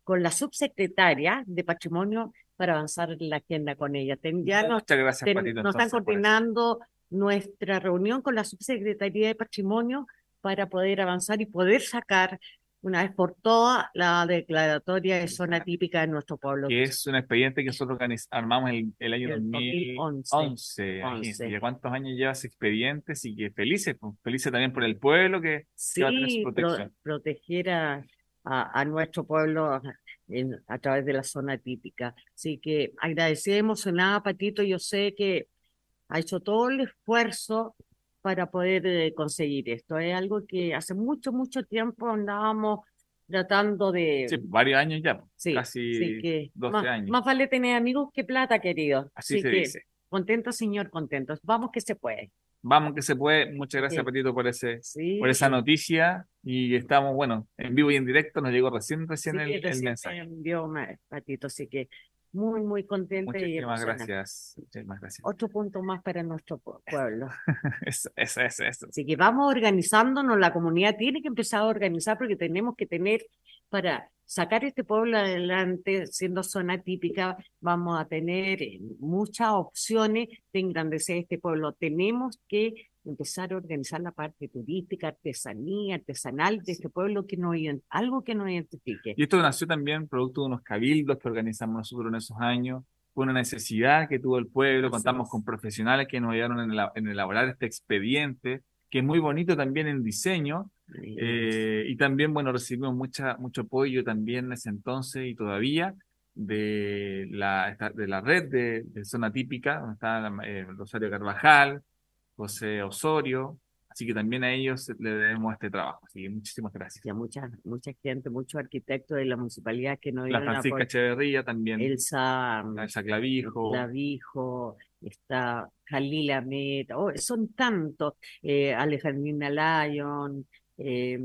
con la subsecretaria de Patrimonio para avanzar en la agenda con ella. Ten- ya nos, gracias, ten- Patito, nos están entonces, coordinando nuestra reunión con la subsecretaría de Patrimonio para poder avanzar y poder sacar una vez por todas la declaratoria de zona típica de nuestro pueblo. que es un expediente que nosotros armamos el, el año El 2011. 2011. imagínense, 11. ¿Y cuántos años lleva ese expediente? Así que felices, pues, felices también por el pueblo que, que va a tener su Sí, pro- protección. proteger a, a, a nuestro pueblo en- a través de la zona típica. Así que agradecida, emocionada, Patito. Yo sé que ha hecho todo el esfuerzo para poder eh, conseguir esto. Es algo que hace mucho, mucho tiempo andábamos tratando de... Sí, varios años ya, Sí, casi así que 12 más, años. más vale tener amigos que plata, querido. Así se que dice. Contentos, señor, contentos. Vamos que se puede. Vamos que se puede. Muchas gracias, Sí. Patito, por ese, Sí. por esa noticia y estamos, bueno, en vivo y en directo, nos llegó recién, recién Sí, el, el recién mensaje. me envió patito, así que muy, muy contenta y Muchísimas emocionada. gracias. Muchísimas gracias. Otro punto más para nuestro pue- pueblo. Eso, eso, eso, eso. Así que vamos organizándonos, la comunidad tiene que empezar a organizar porque tenemos que tener para sacar este pueblo adelante, siendo zona típica, vamos a tener eh, muchas opciones de engrandecer este pueblo. Tenemos que empezar a organizar la parte turística, artesanía, artesanal de este pueblo, que ident- algo que nos identifique. Y esto nació también producto de unos cabildos que organizamos nosotros en esos años. Fue una necesidad que tuvo el pueblo. Así Contamos es. con profesionales que nos ayudaron en, ela- en elaborar este expediente, que es muy bonito también en diseño. Eh, y también, bueno, recibimos mucha, mucho apoyo también en ese entonces y todavía de la, de la red de, de zona típica, donde está eh, Rosario Carvajal, José Osorio. Así que también a ellos le debemos este trabajo. Así que muchísimas gracias. Y a mucha, mucha gente, muchos arquitectos de la municipalidad que nos La Francisca. Echeverría también. Elsa, Elsa Clavijo. Clavijo, está Jalila Meta, oh, son tantos, eh, Alejandrina Lyon, eh,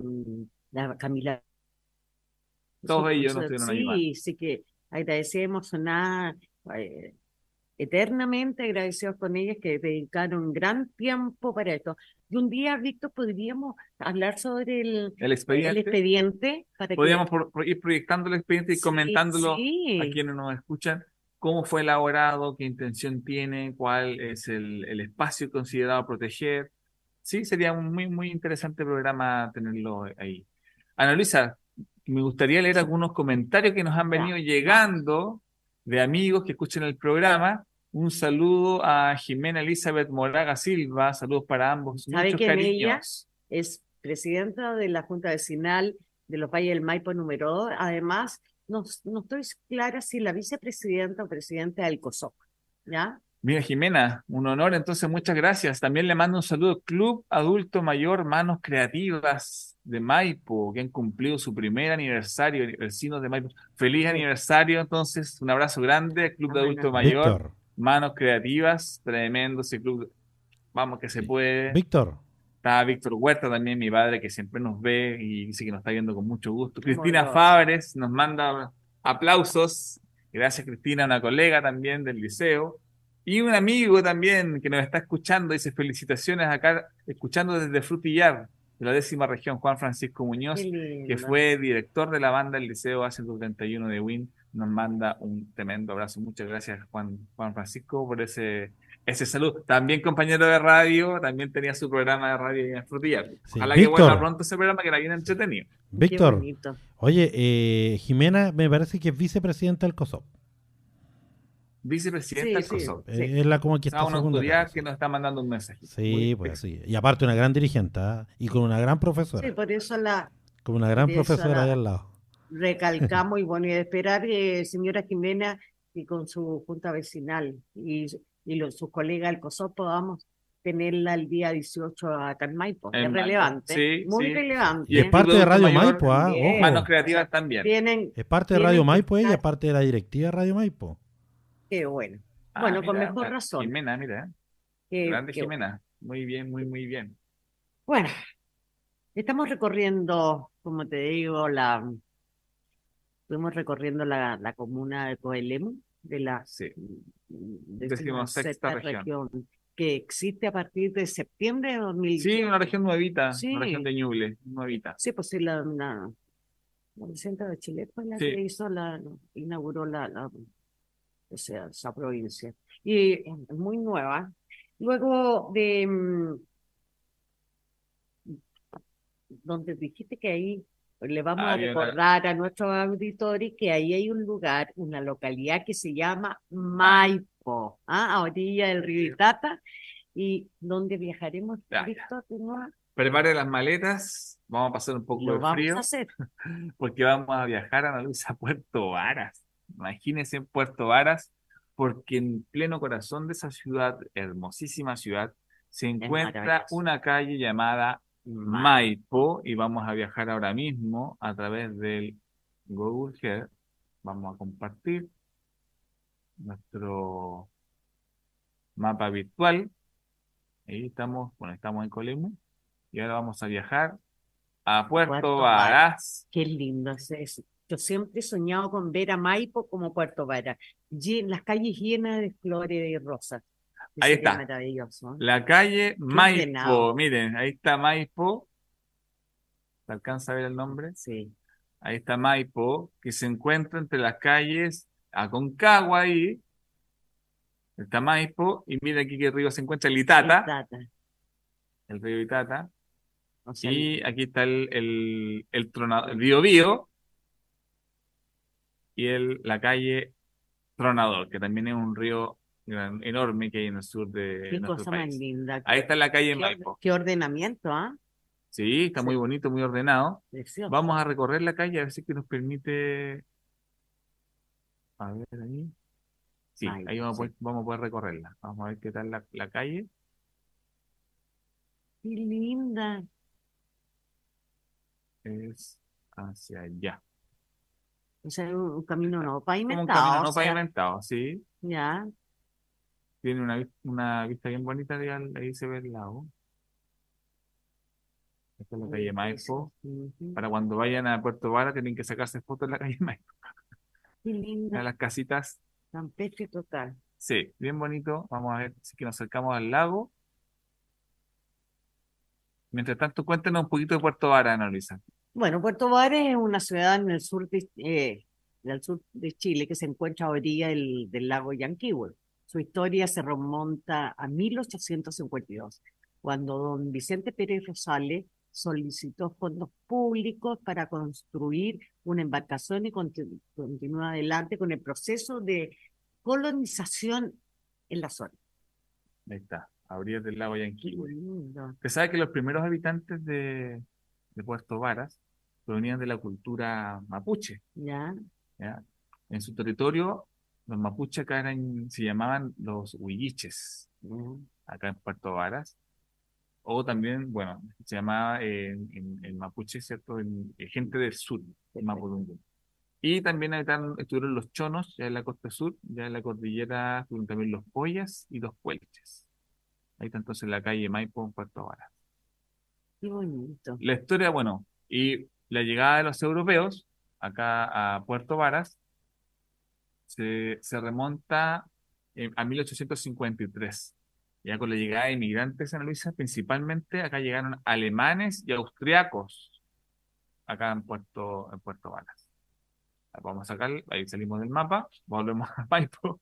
la Camila. Todos ellos nos ayudando. Sí, sí que agradecemos sonar eh, eternamente agradecidos con ellas que dedicaron gran tiempo para esto. Y un día, Víctor, podríamos hablar sobre el, El expediente. el expediente para que- Podríamos por ir proyectando el expediente y Sí, comentándolo sí. a quienes nos escuchan, cómo fue elaborado, qué intención tiene, cuál es el, el espacio considerado proteger. Sí, sería un muy, muy interesante programa tenerlo ahí. Ana Luisa, me gustaría leer algunos comentarios que nos han venido llegando de amigos que escuchan el programa. Un saludo a Jimena Elizabeth Moraga Silva, saludos para ambos, ¿Sabe muchos quién ella? es presidenta de la Junta Vecinal de los Valles del Maipo número 2. Además, no, no estoy clara si la vicepresidenta o presidenta del COSOC, ¿ya? Mira, Jimena, un honor, entonces muchas gracias. También le mando un saludo Club Adulto Mayor Manos Creativas de Maipo, que han cumplido su primer aniversario, vecinos de Maipo. Feliz aniversario, entonces, un abrazo grande, Club de Adulto Mayor, Víctor, Manos Creativas, tremendo ese club. Vamos que se puede. Víctor, Está Víctor Huerta también, mi padre, que siempre nos ve y dice que nos está viendo con mucho gusto. Cristina no? Fábres nos manda aplausos. Gracias, Cristina, una colega también del liceo. Y un amigo también que nos está escuchando, dice felicitaciones acá, escuchando desde Frutillar, de la décima región, Juan Francisco Muñoz, que fue director de la banda del Liceo A131 de Win, nos manda un tremendo abrazo. Muchas gracias, Juan, Juan Francisco, por ese, ese saludo. También compañero de radio, también tenía su programa de radio en Frutillar. Sí. Ojalá que Víctor. vuelva pronto ese programa que era bien entretenido. Víctor, oye, eh, Jimena me parece que es vicepresidenta del COSOP. Vicepresidenta Sí, del sí. COSOP. Eh, es la como que está segunda estudiar etapa, que nos está mandando un mensaje. Sí, Muy pues bien. sí. Y aparte una gran dirigente ¿ah? y con una gran profesora. Sí, por eso la con una gran profesora la- ahí al lado. recalcamos y bueno, y esperar, eh, señora Jimena, y con su junta vecinal y, y los, sus colegas del COSOP podamos tenerla el día 18 acá en Maipo. En Es Maipo. relevante, Sí, muy sí. relevante. Y es parte de Radio Mayor Maipo, ¿ah? Manos creativas también. Tienen, Es parte de Radio Maipo ella, parte de la directiva de Radio Maipo. Qué bueno. Ah, bueno, con mira, mejor mira, razón. Jimena, mira. qué- Grande qué bueno. Jimena. Muy bien, muy, muy bien. Bueno, estamos recorriendo, como te digo, la fuimos recorriendo la, la comuna de Coelemu, de la Sí. decimosexta Decimosexta región. que existe a partir de septiembre de 2000. Sí, una región nuevita, Sí. una región de Ñuble, nuevita. Sí, pues sí, la, la, la de Chile fue la Sí. que hizo la, inauguró la, la- o sea, esa provincia. Y es muy nueva. Luego de mm, donde dijiste que ahí le vamos a Había una- recordar a nuestros auditores que ahí hay un lugar, una localidad que se llama Maipo, ¿ah? a orilla del río Itata, y donde viajaremos, Ya, ya. Víctor, nuevo. Prepare las maletas, vamos a pasar un poco Lo de vamos frío, a hacer. porque vamos a viajar a la luz a Puerto Varas. Imagínense en Puerto Varas, porque en pleno corazón de esa ciudad, hermosísima ciudad, se encuentra una calle llamada Maipo, y vamos a viajar ahora mismo a través del Google Earth. Vamos a compartir nuestro mapa virtual. Ahí estamos, bueno, estamos en Colemu. Y ahora vamos a viajar a Puerto, Puerto Varas. Varas. Qué lindo es eso. Yo siempre he soñado con ver a Maipo como Puerto llen- las calles llenas de flores y rosas. Que Ahí está. Maravilloso. ¿eh? La calle Maipo. Miren, ahí está Maipo. ¿Se alcanza a ver el nombre? Sí. Ahí está Maipo, que se encuentra entre las calles Aconcagua ahí. Está Maipo. Y mira aquí qué río se encuentra, el Itata. Tata. El río Itata. O sea, Y aquí está el, el, el, trona- el Biobío y el, la calle Tronador, que también es un río gran- enorme que hay en el sur de qué nuestro cosa más linda. Ahí está la calle Qué, Maipo. qué ordenamiento, ¿ah? Sí, está muy bonito, muy ordenado. Precioso. Vamos a recorrer la calle a ver si que nos permite. A ver ahí. Sí, Ahí, ahí vamos a poder, vamos a poder recorrerla. Vamos a ver qué tal la, la calle. Qué linda. Es hacia allá. O sea, un, un camino no Como un pavimentado. camino no sea, pavimentado, sí. ya. Tiene una, una vista bien bonita de ahí se ve el lago. Esta es la calle Maipo. Para cuando vayan a Puerto Vara tienen que sacarse fotos en la calle Maipo. Qué linda. las casitas, Campestre total. sí, bien bonito. Vamos a ver si que nos acercamos al lago. Mientras tanto, cuéntenos un poquito de Puerto Vara, Ana Luisa. Bueno, Puerto Varas es una ciudad en el sur de, eh, del sur de Chile que se encuentra a orilla del, del lago Yanquihue. Su historia se remonta a 1852, cuando don Vicente Pérez Rosales solicitó fondos públicos para construir una embarcación y conti- continúa adelante con el proceso de colonización en la zona. Ahí está, a orillas del lago Yanquihue. Usted sabe que los primeros habitantes de, de Puerto Varas provenían de la cultura mapuche. ¿Ya? ¿ya? En su territorio, los mapuches acá eran, se llamaban los huilliches, Mm. acá en Puerto Varas. O también, bueno, se llamaba eh, en, en mapuche, ¿cierto? En, eh, gente del sur, el Mapudungun. Y también habitaron, estuvieron los chonos, ya en la costa sur, ya en la cordillera estuvieron también los poyas y los puelches. Ahí está entonces la calle Maipo en Puerto Varas. Qué bonito. La historia, bueno, y la llegada de los europeos acá a Puerto Varas se, se remonta a 1853. Ya con la llegada de inmigrantes en Luisa, principalmente acá llegaron alemanes y austriacos acá en Puerto, en Puerto Varas. Vamos a sacar, ahí salimos del mapa, volvemos a Maipo.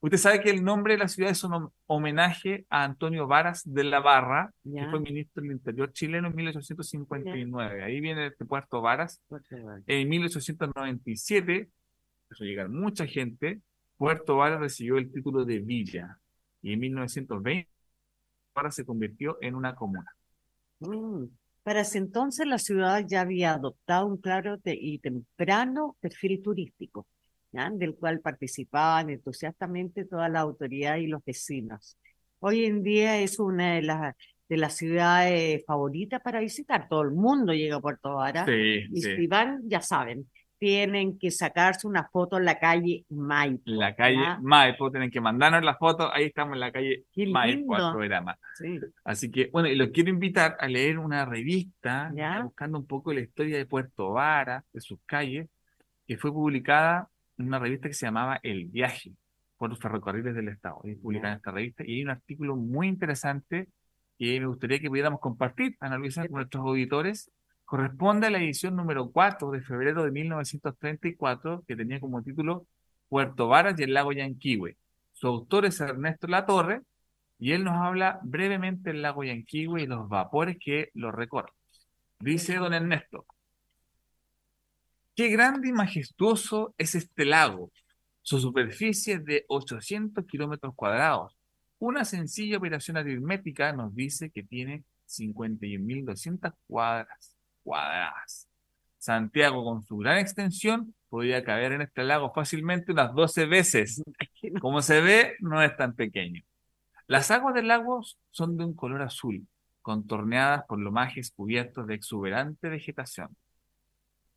Usted sabe que el nombre de la ciudad es un hom- homenaje a Antonio Varas de la Barra, que fue ministro del Interior chileno en 1859. Ahí viene de Puerto Varas. En 1897, eso llegar mucha gente, Puerto Varas recibió el título de villa. Y en 1920, Varas se convirtió en una comuna. Mm. Para ese entonces la ciudad ya había adoptado un claro y temprano perfil turístico, ¿ya? Del cual participaban entusiastamente todas las autoridades y los vecinos. Hoy en día es una de las de las ciudades favoritas para visitar. Todo el mundo llega a Puerto Varas Sí, y sí. si van, ya saben, tienen que sacarse una foto en la calle Maipo. La calle ¿ya? Maipo, tienen que mandarnos la foto. Ahí estamos en la calle Maipo al programa. Sí. Así que, bueno, y los quiero invitar a leer una revista, Ya. buscando un poco la historia de Puerto Vara, de sus calles, que fue publicada una revista que se llamaba El Viaje, por los ferrocarriles del Estado. Y publicaron Ya. esta revista y hay un artículo muy interesante que me gustaría que pudiéramos compartir, Ana Luisa, con nuestros auditores. Corresponde a la edición número 4 de febrero de 1934, que tenía como título Puerto Varas y el lago Yanquihue. Su autor es Ernesto Latorre, y él nos habla brevemente del lago Yanquihue y los vapores que lo recorren. Dice don Ernesto, qué grande y majestuoso es este lago. Su superficie es de 800 kilómetros cuadrados. Una sencilla operación aritmética nos dice que tiene 51.200 cuadras cuadradas. Santiago, con su gran extensión, podría caber en este lago fácilmente unas 12 veces. Como se ve, no es tan pequeño. Las aguas del lago son de un color azul, contorneadas por lomajes cubiertos de exuberante vegetación.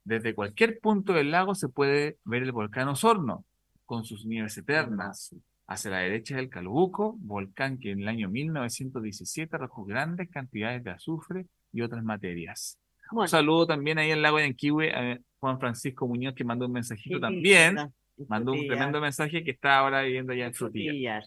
Desde cualquier punto del lago se puede ver el volcán Osorno, con sus nieves eternas. Hacia la derecha del Calbuco, volcán que en el año 1917 arrojó grandes cantidades de azufre y otras materias. Un saludo también ahí en Lago de Yanquihue a Juan Francisco Muñoz que mandó un mensajito también. Mandó un tremendo mensaje que está ahora viviendo allá en Frutillar.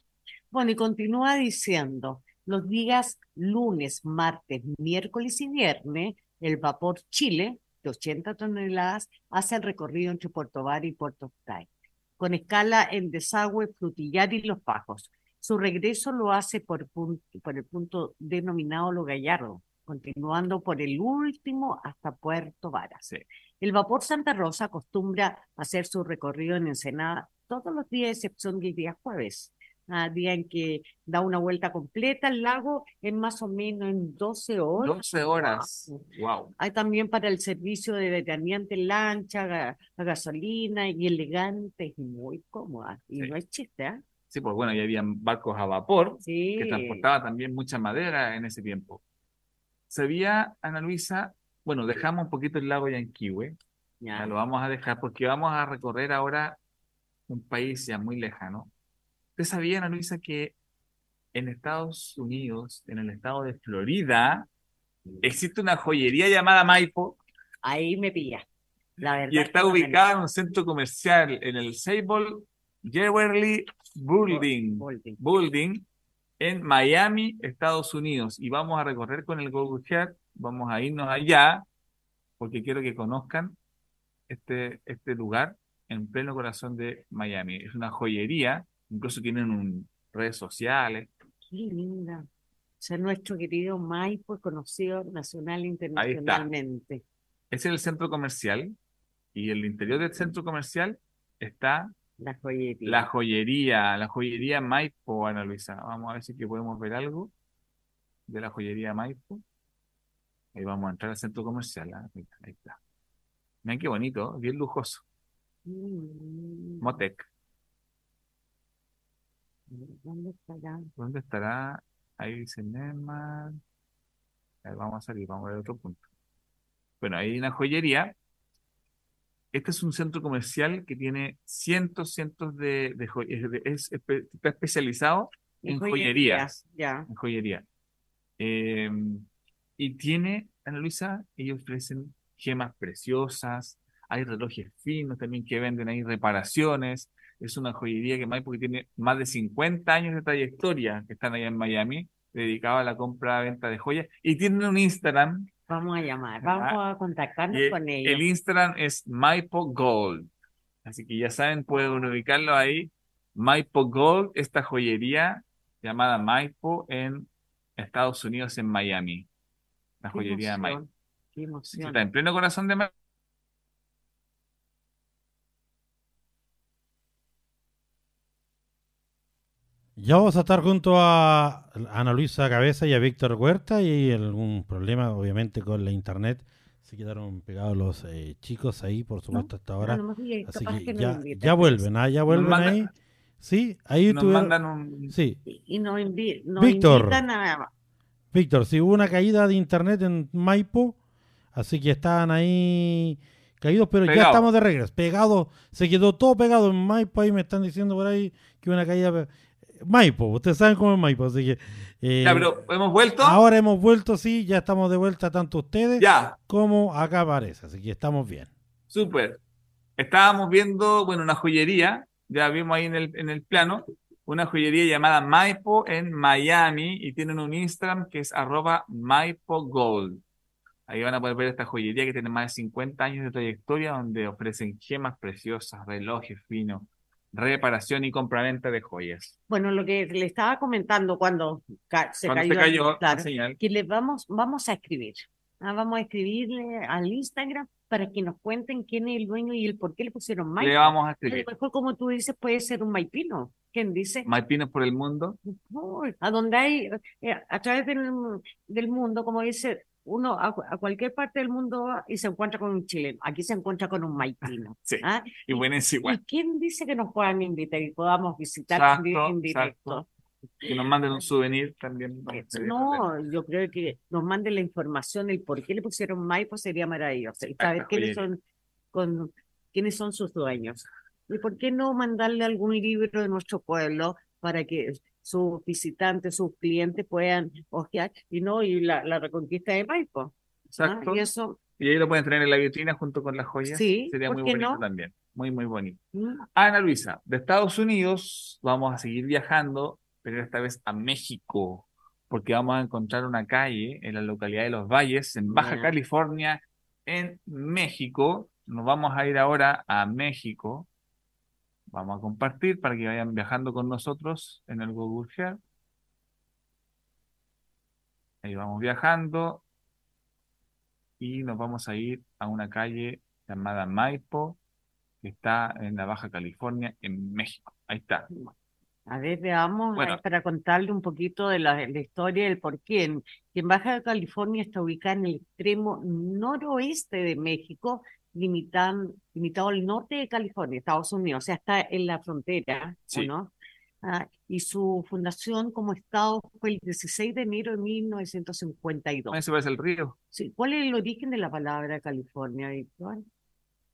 Bueno, y continúa diciendo, los días lunes, martes, miércoles y viernes, el vapor Chile, de 80 toneladas, hace el recorrido entre Puerto Bar y Puerto Octay, con escala en desagüe, Frutillar y Los Pajos. Su regreso lo hace por, por el punto denominado Lo Gallardo, continuando por el último hasta Puerto Varas. El vapor Santa Rosa acostumbra hacer su recorrido en Ensenada todos los días, excepción del día jueves, a día en que da una vuelta completa al lago en más o menos en 12 horas. 12 horas. Wow. Hay también para el servicio de veteraniante lancha, la gasolina y elegante y muy cómoda. Y no es chiste, ¿eh? Sí, pues bueno, ya habían barcos a vapor que transportaban también mucha madera en ese tiempo. Sabía, Ana Luisa, bueno, dejamos un poquito el lago Yanquihue, ya. lo vamos a dejar porque vamos a recorrer ahora un país ya muy lejano. ¿Usted sabía, Ana Luisa, que en Estados Unidos, en el estado de Florida, existe una joyería llamada Maipo? Ahí me pilla, la verdad. Y está ubicada en un centro comercial en el Sable Jewelry Building, Building en Miami, Estados Unidos. Y vamos a recorrer con el Google Earth, vamos a irnos allá, porque quiero que conozcan este, este lugar en pleno corazón de Miami. Es una joyería, incluso tienen un, redes sociales. Qué linda. Ser nuestro querido Maipo, conocido nacional e internacionalmente. Ese es el centro comercial y el interior del centro comercial está la joyería. La joyería, la joyería Maipo, Ana Luisa. Vamos a ver si que podemos ver algo de la joyería Maipo. Ahí vamos a entrar al centro comercial. ¿ah? Ahí está. Miren qué bonito, bien lujoso. Mm. Motec. ¿Dónde estará? ¿Dónde estará? Ahí dice Neymar. Ahí vamos a salir, vamos a ver otro punto. Bueno, hay una joyería este es un centro comercial que tiene cientos, cientos de, de está especializado en joyerías. Ya. En joyería. Em, y tiene, Ana Luisa, ellos ofrecen gemas preciosas, hay relojes finos también que venden ahí reparaciones. Es una joyería que porque tiene más de 50 años de trayectoria que están allá en Miami, dedicada a la compra y venta de joyas. Y tienen un Instagram Vamos a llamar, vamos a contactarnos con ellos. El Instagram es Maipo Gold. Así que ya saben, pueden ubicarlo ahí. Maipo Gold, esta joyería llamada Maipo en Estados Unidos, en Miami. La joyería de Maipo. Está en pleno corazón de Maipo. Ya vamos a estar junto a Ana Luisa Cabeza y a Víctor Huerta y algún problema obviamente con la internet. Se quedaron pegados los eh, chicos ahí, por supuesto, hasta ahora. Así que, ya, ya, vuelven, ¿ah? ya vuelven ahí. Sí, ahí nos mandan un... Sí. Y nos, Víctor, Víctor, sí, hubo una caída de internet en Maipo, así que estaban ahí caídos, pero ya estamos de regreso. Pegados, se quedó todo pegado en Maipo, ahí me están diciendo por ahí que una caída Maipo, ustedes saben cómo es Maipo, así que... Eh, ya, pero ¿hemos vuelto? Ahora hemos vuelto, sí, ya estamos de vuelta tanto ustedes como acá parece, así que estamos bien. Súper. Estábamos viendo, bueno, una joyería, ya vimos ahí en el, en el plano, una joyería llamada Maipo en Miami y tienen un Instagram que es arroba Maipo Gold. Ahí van a poder ver esta joyería que tiene más de 50 años de trayectoria donde ofrecen gemas preciosas, relojes finos, reparación y compraventa de joyas. Bueno, lo que le estaba comentando cuando se cayó, la señal. que le vamos, vamos a escribir. Ah, vamos a escribirle al Instagram para que nos cuenten quién es el dueño y el por qué le pusieron Maipo. Le vamos a escribir. mejor, como tú dices, puede ser un maipino. ¿Quién dice? Maipinos por el mundo. a donde hay, eh, a través del, del mundo, como dice uno a, cualquier parte del mundo y se encuentra con un chileno. Aquí se encuentra con un maipino. Sí, ¿ah? y bueno, es igual. ¿Y quién dice que nos puedan invitar y podamos visitar en directo? Que nos manden un souvenir también. No, yo creo que nos manden la información, el por qué le pusieron Maipo sería maravilloso. Y saber quiénes son, con, quiénes son sus dueños. ¿Y por qué no mandarle algún libro de nuestro pueblo para que sus visitantes, sus clientes puedan hojear y no y la, la reconquista de Maipo. Exacto. Y eso Y ahí lo pueden tener en la vitrina junto con las joyas. Sí, Sería ¿por muy bonito no? también. Muy, muy bonito. Mm, Ana Luisa, de Estados Unidos vamos a seguir viajando, pero esta vez a México, porque vamos a encontrar una calle en la localidad de Los Valles, en Baja. California, en México. Nos vamos a ir ahora a México. Vamos a compartir para que vayan viajando con nosotros en el Google Earth. Ahí vamos viajando y nos vamos a ir a una calle llamada Maipo, que está en la Baja California, en México. Ahí está. A ver, veamos, Bueno. eh, para contarle un poquito de la, la historia del por qué. En, en Baja California está ubicada en el extremo noroeste de México, limitan, limitado al norte de California, Estados Unidos, o sea, está en la frontera, ¿o Sí. no? Ah, y su fundación como estado fue el 16 de enero de 1952. Ahí se parece el río. Sí, ¿cuál es el origen de la palabra California, Víctor?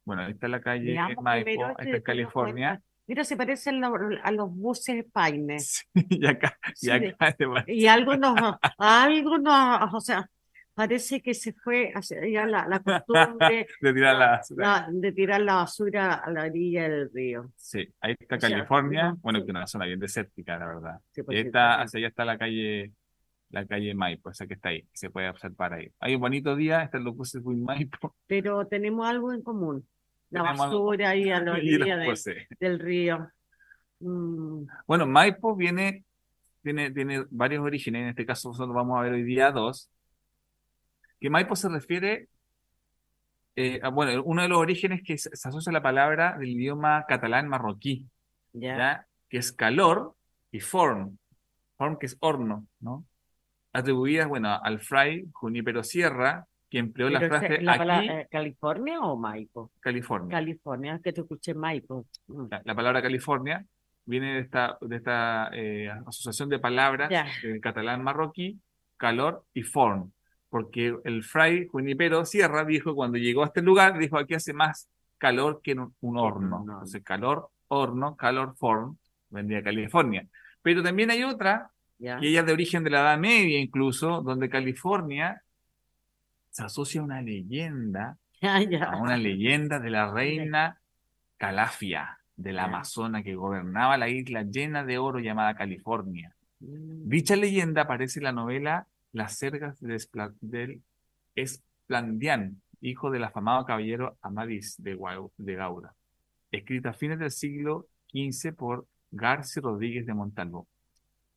Bueno, ahí está la calle Maipo, ahí este todas California. Mira, se parece a, lo- a los buses Paine. y acá, y Sí, acá. Y algo nos, algo nos, o sea, parece que se fue hacia ya la, la costumbre de tirar la... la- de tirar la basura a la orilla del río. Sí, ahí está O sea, California. no, Bueno, sí. que es una zona bien desértica, la verdad. Sí, Y pues ahí sí, está, hacia allá está la calle, la calle Maipo, esa que está ahí, que se puede observar ahí. Hay un bonito día, están los buses muy Maipo. Pero tenemos algo en común. La Tenemos algo- basura ahí a la y orilla de- del río. Mm, Bueno, Maipo viene, tiene, tiene varios orígenes, en este caso nosotros vamos a ver hoy día dos. Que Maipo se refiere, eh, a- bueno, uno de los orígenes que se, se asocia a la palabra del idioma catalán marroquí. Que es calor y form, form que es horno, ¿no? Atribuidas, bueno, al fray Junípero Sierra, que empleó la Pero frase la aquí, palabra, eh, ¿California o Maipo? California. California, que te escuché Maipo. Mm. La, la palabra California viene de esta, de esta eh, asociación de palabras del catalán marroquí, calor y forn, porque el fray Junipero Sierra dijo cuando llegó a este lugar, dijo aquí hace más calor que en un, horno. Entonces calor, horno, calor, forn, vendría California. Pero también hay otra, Ya. que ella es de origen de la Edad Media incluso, donde California se asocia a una leyenda ya. a una leyenda de la reina Calafia, de la. Amazona, que gobernaba la isla llena de oro llamada California. Mm. Dicha leyenda aparece en la novela Las cergas del Esplandián, hijo del afamado caballero Amadís de, de Gaura, escrita a fines del siglo XV por Garci Rodríguez de Montalbó.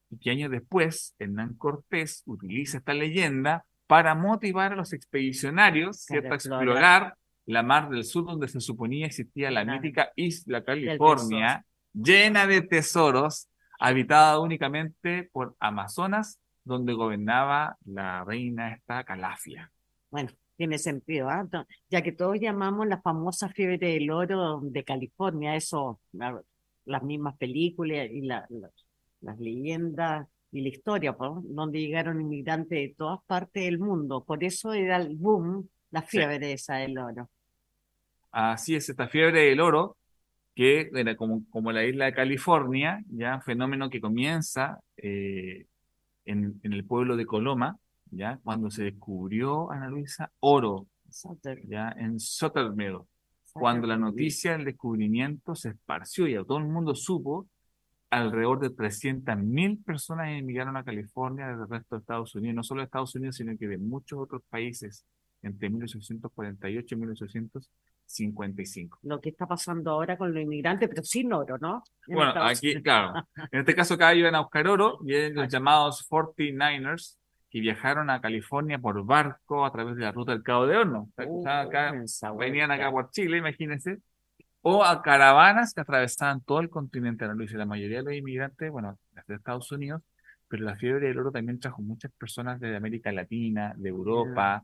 Y que años después, Hernán Cortés utiliza esta leyenda para motivar a los expedicionarios a explorar. explorar la mar del sur donde se suponía existía la Claro. mítica isla California, llena de tesoros, habitada únicamente por amazonas, donde gobernaba la reina esta Calafia. Bueno, tiene sentido. To- Ya que todos llamamos la famosa fiebre del oro de California, eso, la- las mismas películas y la- la- las leyendas y la historia, pues, donde llegaron inmigrantes de todas partes del mundo. Por eso era el boom, la Sí. fiebre esa del oro. Así es, esta fiebre del oro, que era como, como la isla de California, ya fenómeno que comienza eh, en, en el pueblo de Coloma, ya cuando se descubrió, Ana Luisa, oro, ya en Sottermill, cuando la noticia del descubrimiento se esparció y a todo el mundo supo, alrededor de 300.000 personas emigraron a California desde el resto de Estados Unidos, no solo de Estados Unidos, sino que de muchos otros países entre 1848 y 1855. Lo que está pasando ahora con los inmigrantes, pero sin oro, ¿no? En Bueno, aquí, Unidos. claro, en este caso acá iban a buscar oro y eran los llamados 49ers que viajaron a California por barco a través de la ruta del Cabo de Horno. Uh, acá, venían acá por Chile, imagínense, o a caravanas que atravesaban todo el continente, Ana Luisa. La mayoría de los inmigrantes, bueno, desde Estados Unidos, pero la fiebre del oro también trajo muchas personas de América Latina, de Europa,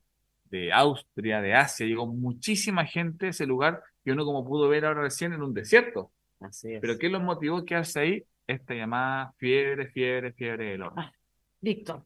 de Austria, de Asia. Llegó muchísima gente a ese lugar que uno, como pudo ver ahora recién, en un desierto. Así es. Pero ¿qué los motivó a quedarse ahí? Esta llamada fiebre, fiebre, fiebre del oro. Ah, Víctor,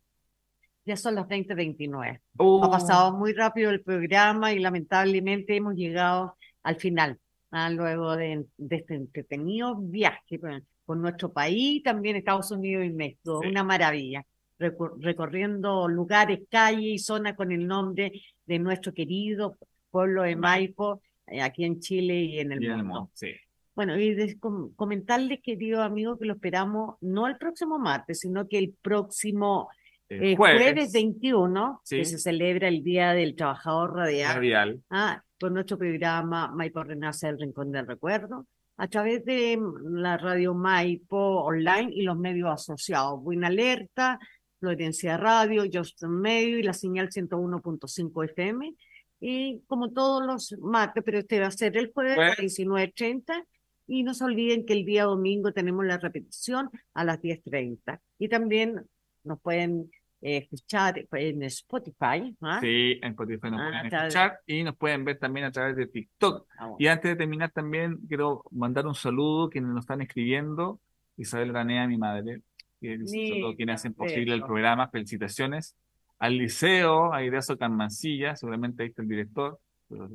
ya son las 20:29. Oh, Ha pasado muy rápido el programa y lamentablemente hemos llegado al final, ah, luego de, de este entretenido viaje por, nuestro país, también Estados Unidos y México, Sí. una maravilla. recor- recorriendo lugares, calles y zonas con el nombre de nuestro querido pueblo de Maipo, eh, aquí en Chile y en el Y en el mundo. sí. Bueno, y des- com- comentarles, querido amigo, que lo esperamos no el próximo martes, sino que el próximo eh, jueves. 21, que se celebra el Día del Trabajador Radial, Radial. ah, con nuestro programa Maipo Renace el Rincón del Recuerdo, a través de mm, la radio Maipo online y los medios asociados, Buena Alerta, Florencia Radio, Justin Medio y la señal 101.5 FM. Y como todos los martes, pero este va a ser el jueves a Jueves. 19.30. Y no se olviden que el día domingo tenemos la repetición a las 10.30. Y también nos pueden eh, escuchar en Spotify. ¿ah? Sí, en Spotify nos Ah, pueden escuchar y nos pueden ver también a través de TikTok. Ah, bueno. Y antes de terminar también quiero mandar un saludo a quienes nos están escribiendo. Isabel Granea, mi madre, a quienes hacen posible el programa. Felicitaciones. Al liceo, a Idazo Canmancilla, seguramente ahí está el director,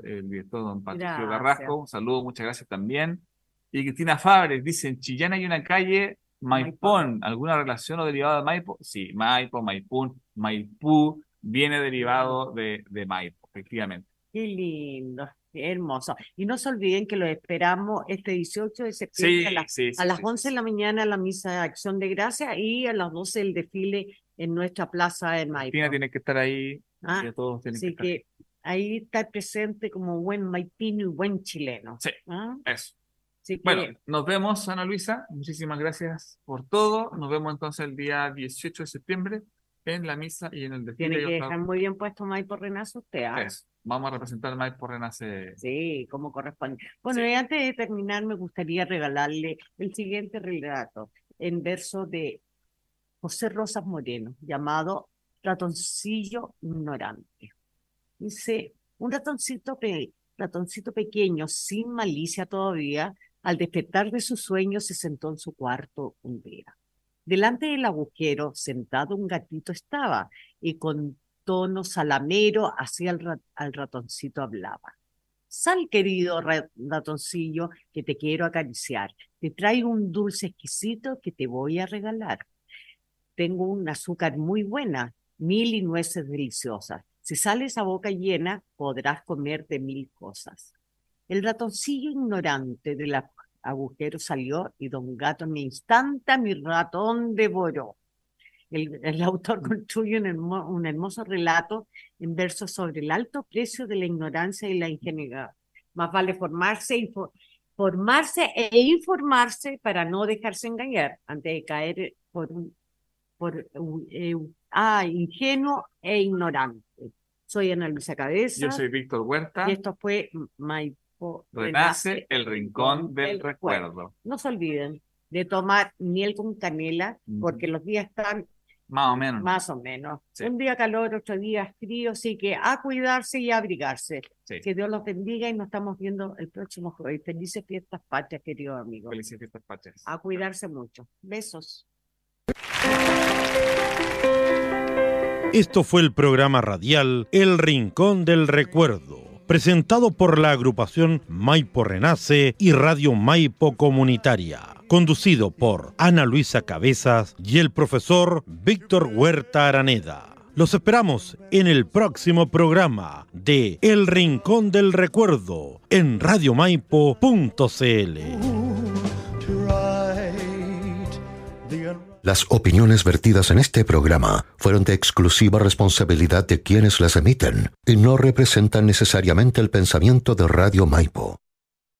el director don Patricio Gracias. Carrasco. Un saludo, muchas gracias también. Y Cristina Fabres dice, en Chillán hay una calle Maipón, ¿alguna relación o derivado de Maipo? Sí, Maipo, Maipún, Maipú, viene derivado de, de Maipo, efectivamente. Qué lindo, hermoso. Y no se olviden que los esperamos este 18 de septiembre Sí, a las, sí, sí, a las sí, 11 de la mañana la misa de acción de gracia y a las 12 el desfile en nuestra plaza de Maipo. Cristina tiene que estar ahí, Ah, y todos tienen que Así estar que ahí estar presente como buen maipino y buen chileno. Sí. ¿ah? Eso. Así que Bueno, nos vemos, Ana Luisa. Muchísimas gracias por todo. Nos vemos entonces el día 18 de septiembre en la misa y en el desfile. tiene que dejar muy bien puesto Maipo Renazo usted. ¿ah? Eso. Vamos a representar Maipo Renace. Sí, como corresponde. Bueno, Sí. y antes de terminar, me gustaría regalarle el siguiente relato en verso de José Rosas Moreno, llamado Ratoncillo Ignorante. Dice, un ratoncito, pe- ratoncito pequeño, sin malicia todavía, al despertar de su sueño se sentó en su cuarto un día. Delante del agujero, sentado un gatito estaba, y con tono salamero ra- al ratoncito hablaba. Sal, querido ra- ratoncillo, que te quiero acariciar. Te traigo un dulce exquisito que te voy a regalar. Tengo un azúcar muy buena, mil y nueces deliciosas. Si sales a boca llena, podrás comer de mil cosas. El ratoncillo ignorante del ag- agujero salió y don Gato en instante a mi ratón devoró. El, el autor construye un, hermo- un hermoso relato en versos sobre el alto precio de la ignorancia y la ingenuidad. Más vale formarse, y fo- formarse e informarse para no dejarse engañar antes de caer por un, por un- eh, ah, ingenuo e ignorante. Soy Ana Luisa Cabeza Yo soy Víctor Huerta. y esto fue Maipo Renace el rincón del recuerdo. No se olviden de tomar miel con canela porque los días están Más o menos. más o menos. Sí. Un día calor, otro día frío, así que a cuidarse y a abrigarse. Sí. Que Dios los bendiga y nos estamos viendo el próximo jueves. Felices fiestas patrias, queridos amigos. Felices fiestas patrias. A cuidarse mucho. Besos. Esto fue el programa radial El Rincón del Recuerdo, presentado por la agrupación Maipo Renace y Radio Maipo Comunitaria, conducido por Ana Luisa Cabezas y el profesor Víctor Huerta Araneda. Los esperamos en el próximo programa de El Rincón del Recuerdo en radiomaipo.cl. Las opiniones vertidas en este programa fueron de exclusiva responsabilidad de quienes las emiten y no representan necesariamente el pensamiento de Radio Maipo.